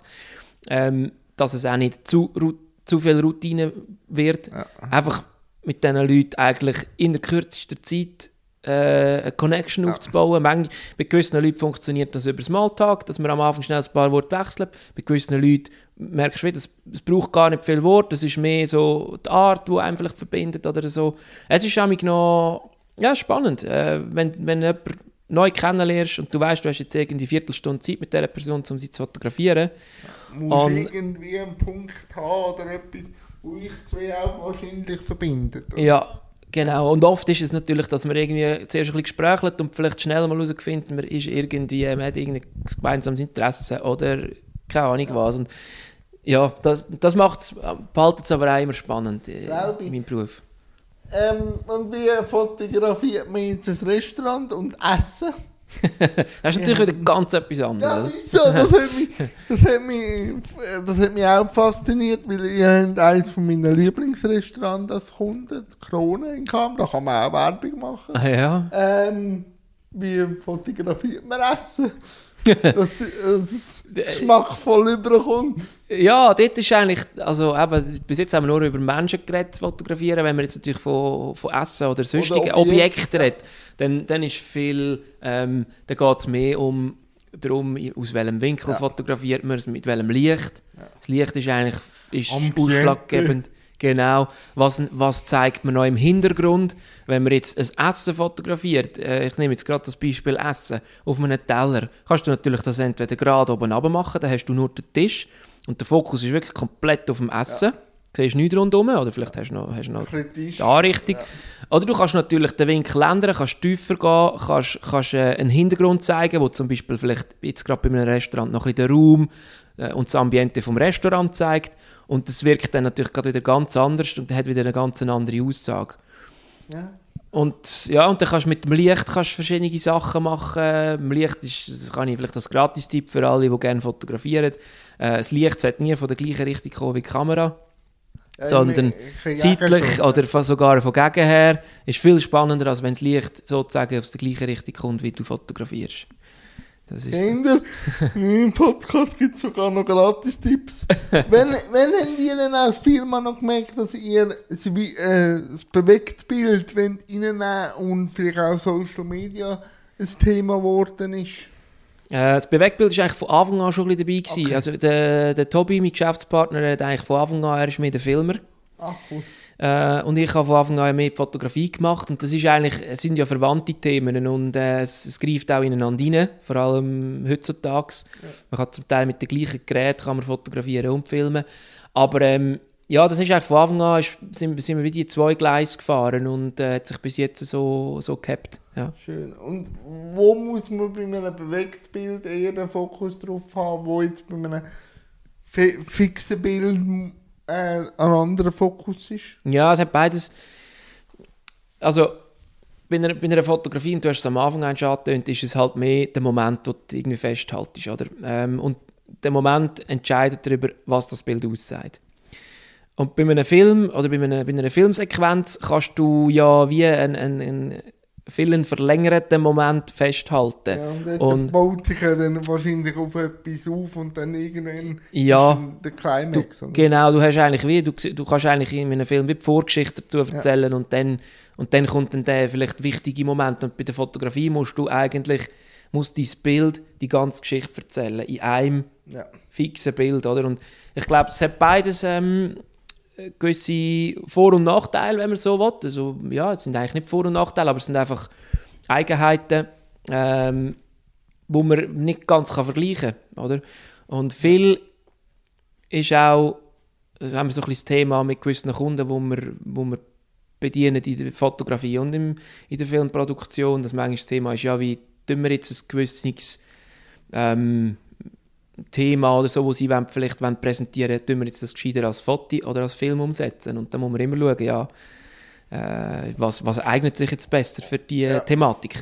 ähm, dass es auch nicht zu, zu viel Routine wird. Ja. Einfach mit diesen Leuten eigentlich in der kürzesten Zeit äh, eine Connection aufzubauen. Manch, bei gewissen Leuten funktioniert das über Smalltalk, dass man am Anfang schnell ein paar Worte wechselt. Bei gewissen Leuten merkst du, wieder, es, es braucht gar nicht viel Wort, es ist mehr so die Art, die einem vielleicht verbindet oder so. Es ist auch noch ja, spannend, äh, wenn, wenn jemand neu kennenlernst und du weißt, du hast jetzt irgendwie eine Viertelstunde Zeit mit dieser Person, um sie zu fotografieren. Muss Und- irgendwie einen Punkt haben oder etwas, wo ich zwei auch wahrscheinlich verbindet. oder? Ja, genau. Und oft ist es natürlich, dass man irgendwie zuerst ein bisschen gesprächelt und vielleicht schnell mal herausfindet, man ist irgendwie, man hat irgendein gemeinsames Interesse oder keine Ahnung was. Und ja, das, das macht's, behaltet es aber auch immer spannend äh, ich. in meinem Beruf. Ähm, und wie fotografiert man jetzt ein Restaurant und Essen? Das ist natürlich wieder ganz etwas Ja, anderes. das ist so. Das hat, mich, das, hat mich, das hat mich auch fasziniert, weil habt eines von meinen Lieblingsrestaurants als Kunden, die Krone in Kam, da kann man auch Werbung machen. Ah, ja. Ähm, wie fotografiert man Essen? Dass es geschmackvoll überkommt. Ja, dort ist eigentlich, also eben, bis jetzt haben wir nur über Menschen geredet, fotografieren. Wenn man jetzt natürlich von, von Essen oder sonstigen Objekten. Objekten redet, dann, dann ist viel, ähm, dann geht es mehr um darum, aus welchem Winkel Ja. fotografiert man es, mit welchem Licht. Das Licht ist eigentlich ist ausschlaggebend. Genau. Was, was zeigt man noch im Hintergrund? Wenn man jetzt ein Essen fotografiert, äh, ich nehme jetzt gerade das Beispiel Essen, auf einem Teller, kannst du natürlich das entweder gerade oben runter machen, dann hast du nur den Tisch und der Fokus ist wirklich komplett auf dem Essen. Du siehst nichts rundherum, oder vielleicht hast du noch, hast du noch die Anrichtung. Oder du kannst natürlich den Winkel ändern, kannst tiefer gehen, kannst, kannst äh, einen Hintergrund zeigen, wo zum Beispiel vielleicht jetzt gerade bei einem Restaurant noch ein bisschen den Raum äh, und das Ambiente vom Restaurant zeigt. Und das wirkt dann natürlich gerade wieder ganz anders und hat wieder eine ganz andere Aussage. Ja. Und ja, und dann kannst du mit dem Licht kannst verschiedene Sachen machen. Im Licht ist, das kann ich vielleicht als Gratis-Tipp für alle, die gerne fotografieren. Äh, das Licht sollte nie von der gleichen Richtung kommen wie die Kamera Ja, sondern ich- ich- zeitlich ja, oder sogar von gegen her ist viel spannender, als wenn das Licht sozusagen aus der gleichen Richtung kommt, wie du fotografierst. Das ist. Kinder, in meinem Podcast gibt es sogar noch Gratis-Tipps. wenn, wenn habt ihr denn als Firma noch gemerkt, dass ihr das, äh, das Bewegtbild wollt reinnehmen und vielleicht auch Social Media ein Thema geworden ist? Äh, das Bewegtbild ist eigentlich von Anfang an schon ein bisschen dabei gewesen. Okay. Also der, der Tobi, mein Geschäftspartner, hat eigentlich von Anfang an, er ist mehr der Filmer. Ach cool. Äh, und ich habe von Anfang an mehr Fotografie gemacht und das ist eigentlich, es sind ja verwandte Themen und äh, es, es greift auch ineinander rein, vor allem heutzutage. Man kann zum Teil mit den gleichen Geräten kann man fotografieren und filmen, aber ähm, ja, das ist eigentlich von Anfang an, ist, sind, sind wir wie die zwei Gleise gefahren und äh, hat sich bis jetzt so, so gehabt. Ja. Schön. Und wo muss man bei einem Bewegtbild eher den Fokus drauf haben, wo jetzt bei einem fi fixen Bild äh, ein anderer Fokus ist? Ja, es hat beides. Also, bei einer, bei einer Fotografie, und du hast es am Anfang angetönt, ist es halt mehr der Moment, wo du irgendwie festhaltest. Oder? Ähm, und der Moment entscheidet darüber, was das Bild aussagt. Und bei einem Film oder bei einer, bei einer Filmsequenz kannst du ja wie einen, einen, einen viel einen verlängerten Moment festhalten. Ja, und, Und- baut sich ja dann wahrscheinlich auf etwas auf und dann irgendwann Ja. dann der Climax. oder? Genau, du hast eigentlich wie, du, du kannst eigentlich in einem Film wie die Vorgeschichte dazu erzählen und dann und dann kommt dann der vielleicht wichtige Moment und bei der Fotografie musst du eigentlich muss dein Bild die ganze Geschichte erzählen in einem Ja. fixen Bild, oder? Und ich glaube, es hat beides ähm, äh, gewisse Vor- und Nachteile, wenn man so will. Also, ja, es sind eigentlich nicht Vor- und Nachteile, aber es sind einfach Eigenheiten, ähm, wo man nicht ganz kann vergleichen kann. Oder? Und viel ist auch, das haben wir so ein bisschen das Thema mit gewissen Kunden, wo wir, wo wir bedienen in der Fotografie und im, in der Filmproduktion. Das manchmal das Thema ist, ja, wie tun wir jetzt ein gewisses ähm, Thema oder so, das sie wollen, vielleicht wollen präsentieren wollen, tun wir jetzt das gescheiter als Foto oder als Film umsetzen. Und da muss man immer schauen, ja, äh, was, was eignet sich jetzt besser für die Ja. Thematik.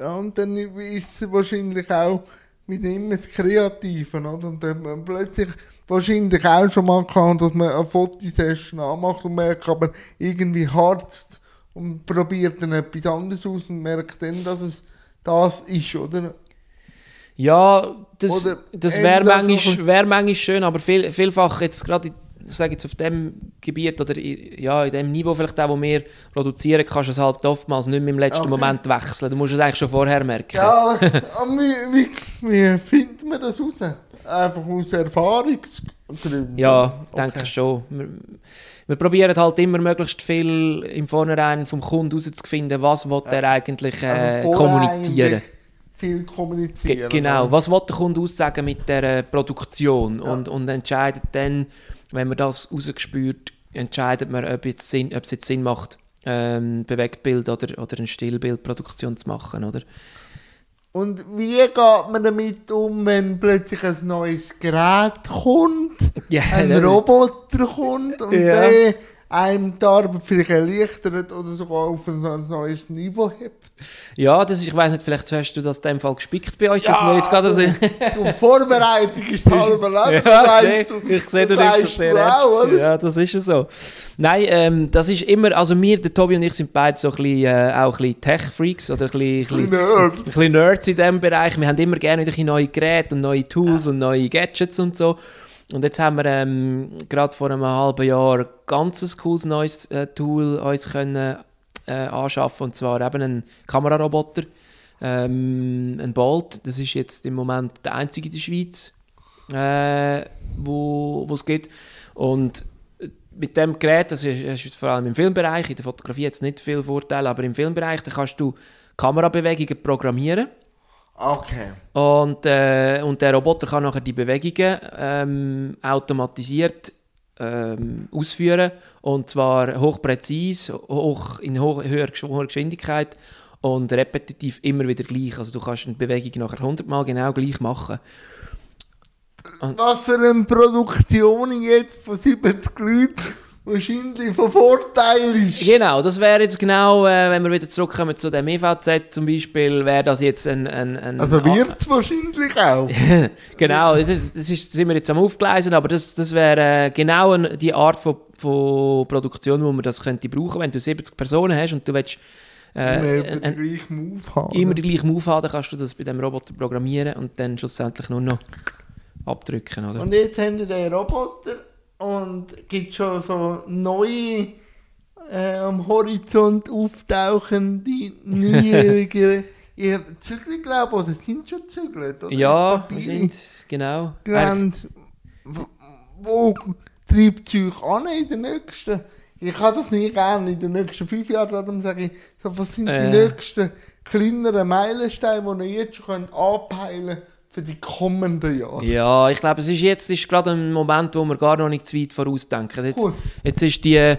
Ja, und dann ist es wahrscheinlich auch mit immer das Kreative, oder? Und dann man plötzlich wahrscheinlich auch schon mal gehabt, dass man eine Fotosession anmacht und merkt aber irgendwie harzt und probiert dann etwas anderes aus und merkt dann, dass es das ist, oder? Ja, das, Oder das wäre manchmal, wär manchmal schön, aber viel, vielfach jetzt gerade, sage jetzt auf dem Gebiet oder i- ja, in dem Niveau vielleicht auch, wo wir produzieren, kannst du es halt oftmals nicht mehr im letzten Okay. Moment wechseln. Du musst es eigentlich schon vorher merken. Ja, aber wie, wie, wie findet man das raus? Einfach aus Erfahrungsgründen? Ja, Okay. denke ich schon. Wir, wir probieren halt immer möglichst viel im Vornherein vom Kunden herauszufinden, was will er eigentlich äh, Also kommunizieren. eigentlich Viel kommunizieren. genau, oder? was will der Kunde aussagen mit der Produktion Ja. und, und entscheidet dann, wenn man das rausgespürt, entscheidet man, ob, jetzt Sinn, ob es jetzt Sinn macht, ähm, Bewegtbild oder, oder eine Stillbildproduktion zu machen, oder? Und wie geht man damit um, wenn plötzlich ein neues Gerät kommt, Ja, ein das- Roboter kommt und Ja. der einem die Arbeit vielleicht erleichtert oder sogar auf ein, ein neues Niveau hebt? Ja, das ist, ich weiß nicht, vielleicht hast du das in dem Fall gespickt bei uns, dass wir jetzt gerade so... Du, Vorbereitung ist halber Leben, Ja, okay. du. ich sehe, du das nimmst das sehr ernst. Ja, das ist ja so. Nein, ähm, das ist immer, also wir, der Tobi und ich sind beide so ein bisschen, äh, auch ein bisschen Tech-Freaks oder ein bisschen, ein bisschen, Nerd. ein bisschen Nerds in diesem Bereich. Wir haben immer gerne wieder neue Geräte und neue Tools und neue Gadgets und so. Und jetzt haben wir ähm, gerade vor einem halben Jahr ein ganzes cooles neues äh, Tool uns können, äh, anschaffen und zwar eben einen Kameraroboter, ähm, ein Bolt. Das ist jetzt im Moment der einzige in der Schweiz, äh, wo es gibt. Und mit dem Gerät, das ist, das ist vor allem im Filmbereich, in der Fotografie jetzt nicht viel Vorteil, aber im Filmbereich, da kannst du Kamerabewegungen programmieren. Okay. Und, äh, und der Roboter kann nachher die Bewegungen ähm, automatisiert ähm, ausführen. Und zwar hochpräzise, hoch, in ho höherer, Geschwindigkeit und repetitiv immer wieder gleich. Also du kannst eine Bewegung nachher 100 Mal genau gleich machen. Was für eine Produktion jetzt von 70 Leuten wahrscheinlich von Vorteil ist. Genau, das wäre jetzt genau, äh, wenn wir wieder zurückkommen zu dem EVZ zum Beispiel, wäre das jetzt ein... ein, ein Also wird es wahrscheinlich auch. genau, das, ist, das ist, sind wir jetzt am Aufgleisen, aber das, das wäre äh, genau ein- die Art von, von Produktion, wo man das könnte brauchen. Wenn du 70 Personen hast und du willst äh, Immer den ein- gleichen Move haben. immer den gleichen Move haben, kannst du das bei dem Roboter programmieren und dann schlussendlich nur noch abdrücken, oder? Und jetzt haben wir den Roboter und gibt schon so neue äh, am Horizont auftauchende neue ihr Zügel, glaube ich, oder sind schon zügelt? Oder ja, wir sind, genau. gelernt. Wo, wo treibt es euch an in den nächsten? Ich habe das nie gerne in den nächsten fünf Jahren, darum sage ich, so, was sind Äh. die nächsten kleineren Meilensteine, die ihr jetzt schon anpeilen könnt für die kommenden Jahre? Ja, ich glaube, es ist jetzt ist gerade ein Moment, wo wir gar noch nicht zu weit vorausdenken. Jetzt, Cool. jetzt ist die,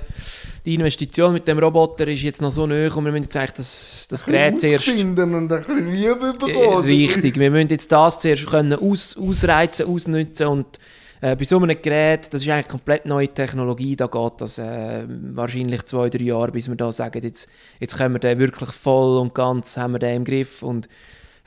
die Investition mit dem Roboter ist jetzt noch so nöch und wir müssen jetzt eigentlich das, das Gerät zuerst... Ausfinden und ein bisschen Liebe bekommen. Richtig, wir müssen jetzt das zuerst können aus, ausreizen, ausnutzen und äh, bei so einem Gerät, das ist eigentlich komplett neue Technologie, da geht das äh, wahrscheinlich zwei, drei Jahre, bis wir da sagen, jetzt, jetzt können wir den wirklich voll und ganz, haben wir den im Griff und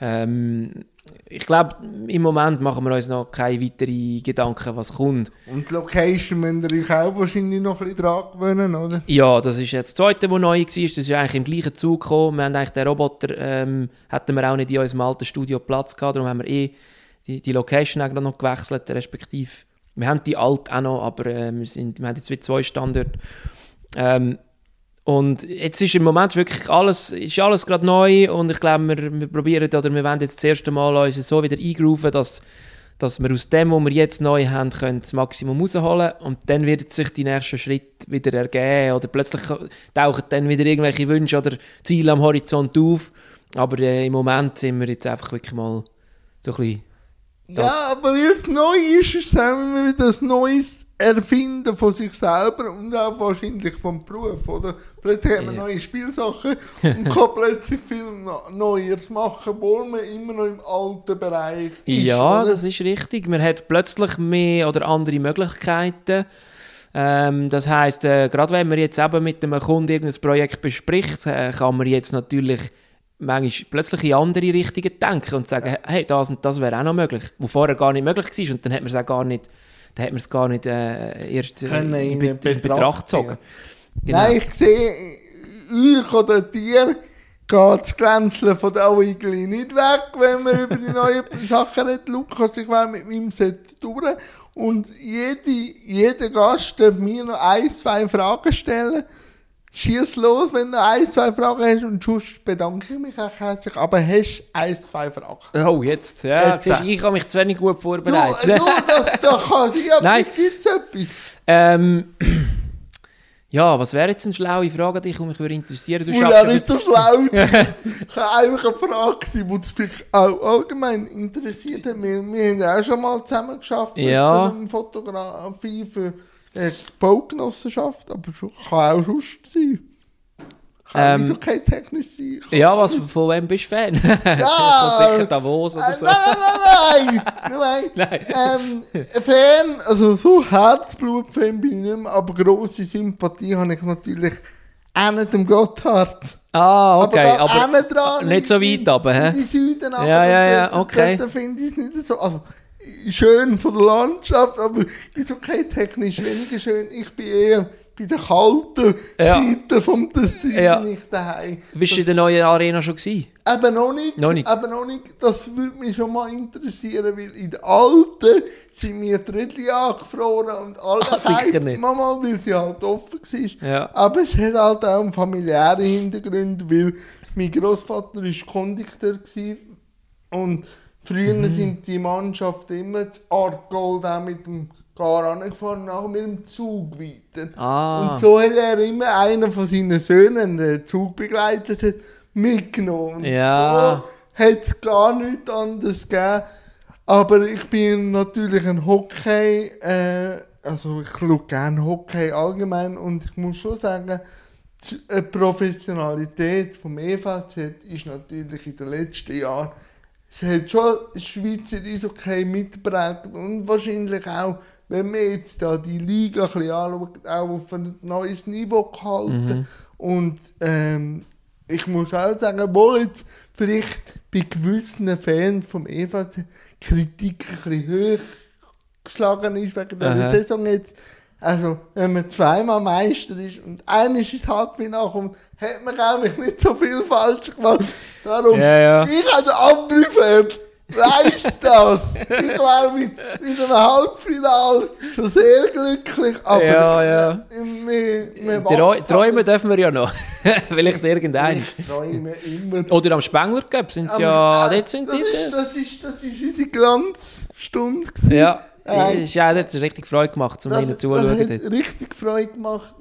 ähm, ich glaube, im Moment machen wir uns noch keine weiteren Gedanken, was kommt. Und die Location müsst ihr euch auch wahrscheinlich noch ein bisschen dran gewöhnen, oder? Ja, das ist jetzt das Zweite, was neu war. Das ist eigentlich im gleichen Zug gekommen. Wir haben eigentlich den Roboter, ähm, hätten wir auch nicht in unserem alten Studio Platz gehabt. Darum haben wir eh die, die Location eigentlich noch gewechselt, respektive wir haben die alt auch noch, aber äh, wir, sind, wir haben jetzt wieder zwei Standorte. Ähm, und jetzt ist im Moment wirklich alles, ist alles gerade neu und ich glaube, wir, wir probieren oder wir wollen jetzt das erste Mal uns so wieder eingrooven, dass, dass wir aus dem, was wir jetzt neu haben, können das Maximum rausholen und dann wird sich die nächsten Schritte wieder ergeben oder plötzlich tauchen dann wieder irgendwelche Wünsche oder Ziele am Horizont auf. Aber äh, im Moment sind wir jetzt einfach wirklich mal so ein bisschen... das- Ja, aber weil es neu ist, ist es immer wieder ein neues Erfinden von sich selber und auch wahrscheinlich vom Beruf, oder? Plötzlich man Ja. neue Spielsachen und kann plötzlich viel Neues machen, obwohl man immer noch im alten Bereich ist, Ja, oder? das ist richtig. Man hat plötzlich mehr oder andere Möglichkeiten. Ähm, das heißt, äh, gerade wenn man jetzt eben mit einem Kunden irgendein Projekt bespricht, äh, kann man jetzt natürlich manchmal plötzlich in andere Richtungen denken und sagen, hey, das und das wäre auch noch möglich, wo vorher gar nicht möglich war und dann hat man es auch gar nicht, dann hat man es gar nicht äh, erst äh, in, in Be in Betracht Betracht gezogen. Genau. Nein, ich sehe, euch oder dir geht das Glänzeln von der Augli nicht weg, wenn man über die neuen Sachen redet. Lukas, ich war mit meinem Set durch und jede, jeder Gast darf mir noch ein, zwei Fragen stellen. Schieß los, wenn du ein, zwei Fragen hast und sonst bedanke ich mich auch herzlich. Aber hast du ein, zwei Fragen? Oh, jetzt. Ja, Jetzt, siehst du, ich habe mich zu wenig gut Du, vorbereitet. du das, das kann sein, aber Nein. gibt es etwas? Ähm, ja, was wäre jetzt eine schlaue Frage an dich, die mich würde interessieren? Du schaffst ja nicht so schlau sein. Ich habe einfach eine Frage, die uns vielleicht auch allgemein interessiert hat. Wir, wir haben ja auch schon mal zusammen geschafft Ja. für eine Fotografie für äh, die Baugenossenschaft, aber kann auch sonst sein. Kann Ähm, wieso kein technisch sein. Kann Ja, was, von wem bist du Fan? Ja. Von sicher Davos oder Äh, so. nein, nein, nein, nein, nein. Ähm, Fan, also so Herzblut-Fan bin ich nicht mehr, aber grosse Sympathie habe ich natürlich auch nicht dem Gotthard. Ah, okay, aber, aber, da dran, nicht so weit runter, hä? in die Süden, aber Ja, ja, ja, okay. Dort finde ich es nicht so. Also, schön von der Landschaft, aber ist okay technisch weniger schön. Ich bin eher bei der kalten Ja. Seite vom Tessin Ja. bin ich daheim. bist du in der neuen Arena schon gewesen? Eben noch nicht. Noch nicht. Eben noch nicht. Das würde mich schon mal interessieren, weil in der alten sind mir die Rädchen angefroren und alle Ah, nicht. Mal, weil sie halt offen war. Ja. Aber es hat halt auch einen familiären Hintergrund, weil mein Großvater war Kondukteur und früher Mhm. sind die Mannschaften immer zu Art Gold auch mit dem Gar angefahren, nachher mit dem Zug weiter. Ah. Und so hat er immer einen von seinen Söhnen, den Zug begleitet hat, mitgenommen. Ja. So hat es gar nichts anderes gegeben. Aber ich bin natürlich ein Hockey, äh, also ich schaue gerne Hockey allgemein und ich muss schon sagen, die äh, Professionalität vom EVZ ist natürlich in den letzten Jahren, es hat schon das Schweizer Eishockey mitgeprägt und wahrscheinlich auch, wenn man jetzt da die Liga ein bisschen anschaut, auch auf ein neues Niveau gehalten. Und ähm, ich muss auch sagen, obwohl jetzt vielleicht bei gewissen Fans vom EVC Kritik ein bisschen hoch geschlagen ist wegen dieser. Saison jetzt. Also, wenn man zweimal Meister ist und eines ins Halbfinale kommt, hat man eigentlich nicht so viel falsch gemacht. Darum, Ja, ja. ich als Fan weiss das. Ich war mit, mit einem Halbfinale schon sehr glücklich. Aber Ja, ja. Wir, Träumen dürfen wir ja noch. Vielleicht irgendein. Ich träume immer. Oder am Spengler Cup sind sie ja, äh, dort sind das die. Ist, das, ist, das ist unsere Glanzstunde. gewesen. Ja, Äh, ist ja, das hat richtig Freude gemacht, um ihnen das, das zuzuschauen. hat dort. richtig Freude gemacht.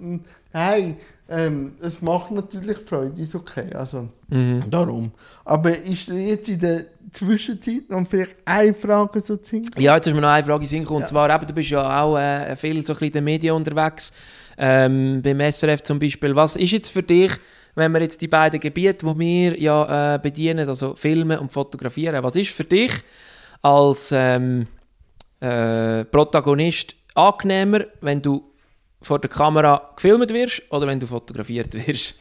Hey, ähm, es macht natürlich Freude, ist okay. Also, Mhm. darum. Aber ist jetzt in der Zwischenzeit noch vielleicht eine Frage so zu? Ja, jetzt ist mir noch eine Frage in. Und zwar, eben, du bist ja auch äh, viel so ein bisschen in den Medien unterwegs. Ähm, beim SRF zum Beispiel. Was ist jetzt für dich, wenn wir jetzt die beiden Gebiete, die wir ja äh, bedienen, also Filmen und Fotografieren, was ist für dich als ähm, äh, Protagonist angenehmer, wenn du vor der Kamera gefilmt wirst oder wenn du fotografiert wirst?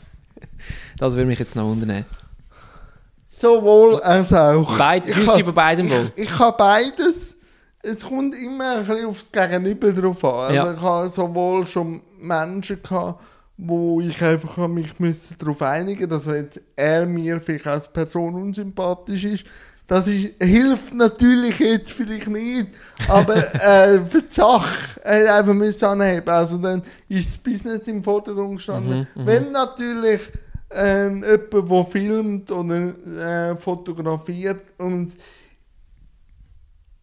das würde mich jetzt noch wundern. Sowohl als auch. Beid, Ich kann- bei beidem wohl? Ich, ich habe beides. Es kommt immer ein bisschen aufs Gegenüber drauf an. Also Ja. Ich habe sowohl schon Menschen gehabt, wo ich einfach habe mich darauf einigen dass jetzt er mir vielleicht als Person unsympathisch ist. Das ist, hilft natürlich jetzt vielleicht nicht, aber äh, für die Sache äh, einfach müssen anheben. Also dann ist das Business im Vordergrund gestanden. Wenn natürlich ähm, jemand, der filmt oder äh, fotografiert und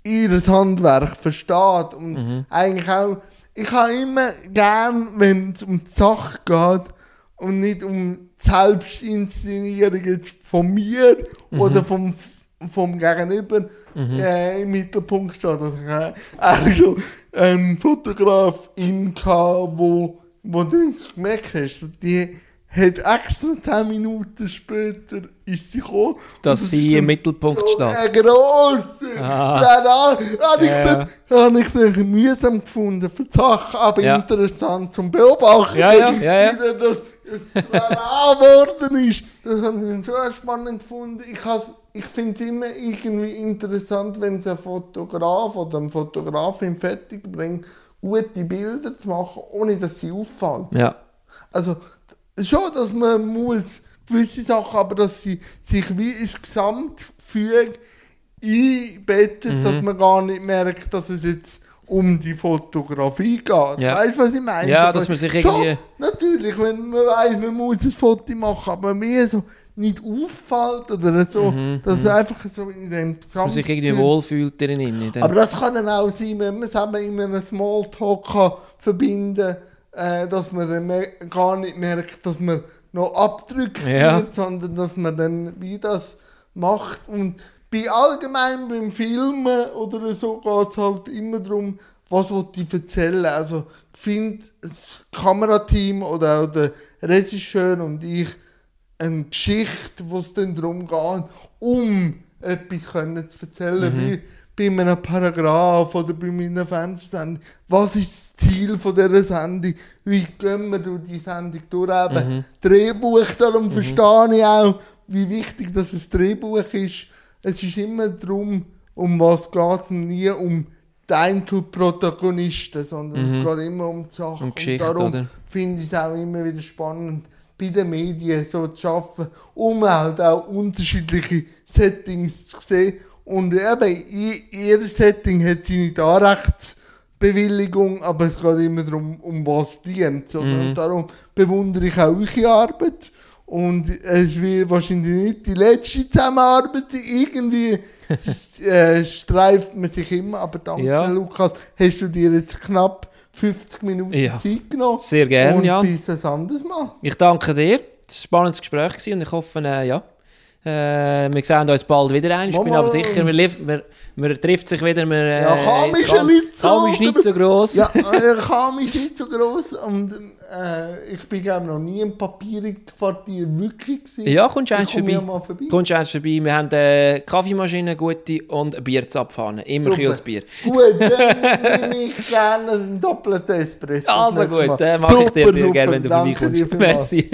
ihr Handwerk versteht und Mhm. eigentlich auch, ich habe immer gern, wenn es um die Sache geht und nicht um die Selbstinszenierung jetzt von mir Mhm. oder vom, vom Gegenüber äh, im Mittelpunkt steht. Also habe auch schon einen Fotograf in wo, wo du gemerkt hast, die hat extra 10 Minuten später ist sie gekommen. Dass das sie im Mittelpunkt so steht. Ein grosser. Ah. Ja, habe ich, Ja, dann- habe ich dann mühsam gefunden für die Sache, aber Ja. interessant zum Beobachten. Ja, ja, ja, ja. Wie das, geworden ist. Das habe ich schon spannend gefunden. Ich, ich finde es immer irgendwie interessant, wenn es ein Fotograf oder ein Fotografin fertig bringt, gute Bilder zu machen, ohne dass sie auffallen. Ja. Also schon, dass man muss gewisse Sachen, aber dass sie sich wie ins Gesamtgefüge einbettet, Mhm. dass man gar nicht merkt, dass es jetzt um die Fotografie geht. Ja. Weißt du, was ich meine? Ja, Aber dass man sich schon, irgendwie- Natürlich, wenn man weiß, man muss ein Foto machen, aber mir so nicht auffällt oder so, dass es einfach so in dem Mhm, Dass man sich irgendwie wohlfühlt drin. in dem- aber das kann dann auch sein, wenn man es eben in einem Smalltalk kann verbinden kann, äh, dass man dann gar nicht merkt, dass man noch abdrückt Ja. wird, sondern dass man dann wie das macht. Und bei allgemein beim Filmen oder so geht es halt immer darum, was ich erzählen. Also ich finde, das Kamerateam oder auch der Regisseur und ich eine Geschichte, wo es dann darum geht, um etwas können zu erzählen, wie bei einem Paragraph oder bei meiner Fernsehsendung. Was ist das Ziel von dieser Sendung? Wie gehen wir durch die Sendung durch? Eben Drehbuch, darum verstehe ich auch, wie wichtig das ein Drehbuch ist. Es ist immer darum, um was geht es nie um die Einzelprotagonisten, sondern es geht immer um die Sache. Um Geschichte, und darum oder? finde ich es auch immer wieder spannend, bei den Medien so zu arbeiten, um halt auch unterschiedliche Settings zu sehen. Und eben, jedes Setting hat seine Anrechtsbewilligung, aber es geht immer darum, um was es dient. Mhm. Und darum bewundere ich auch eure Arbeit. Und es wird wahrscheinlich nicht die letzte Zusammenarbeit. Irgendwie äh, streift man sich immer. Aber danke, Ja. Lukas, hast du dir jetzt knapp 50 Minuten Ja. Zeit genommen. Sehr gerne, und Jan. bis ein anderes Mal. Ich danke dir. Das war ein spannendes Gespräch und ich hoffe, äh, ja. Äh, wir sehen uns bald wieder ein. Ich bin aber sicher, wir, lief- wir, wir trifft sich wieder. Äh, Ja, Cham jetzt ist ja nicht so- Cham ist nicht so gross. Ja, äh, Cham ist nicht so gross und äh, ich bin glaube noch nie im Papierquartier wirklich gewesen. Ja, kommst du eins vorbei. mal vorbei. Kommst erst vorbei. Wir haben eine Kaffeemaschine, gute und eine Bierzapfhahn. Immer kühles Bier. Gut, dann nehme ich gerne einen doppelten Espresso. Also gut, dann mache ich dir sehr gerne, wenn du vorbeikommst. Merci.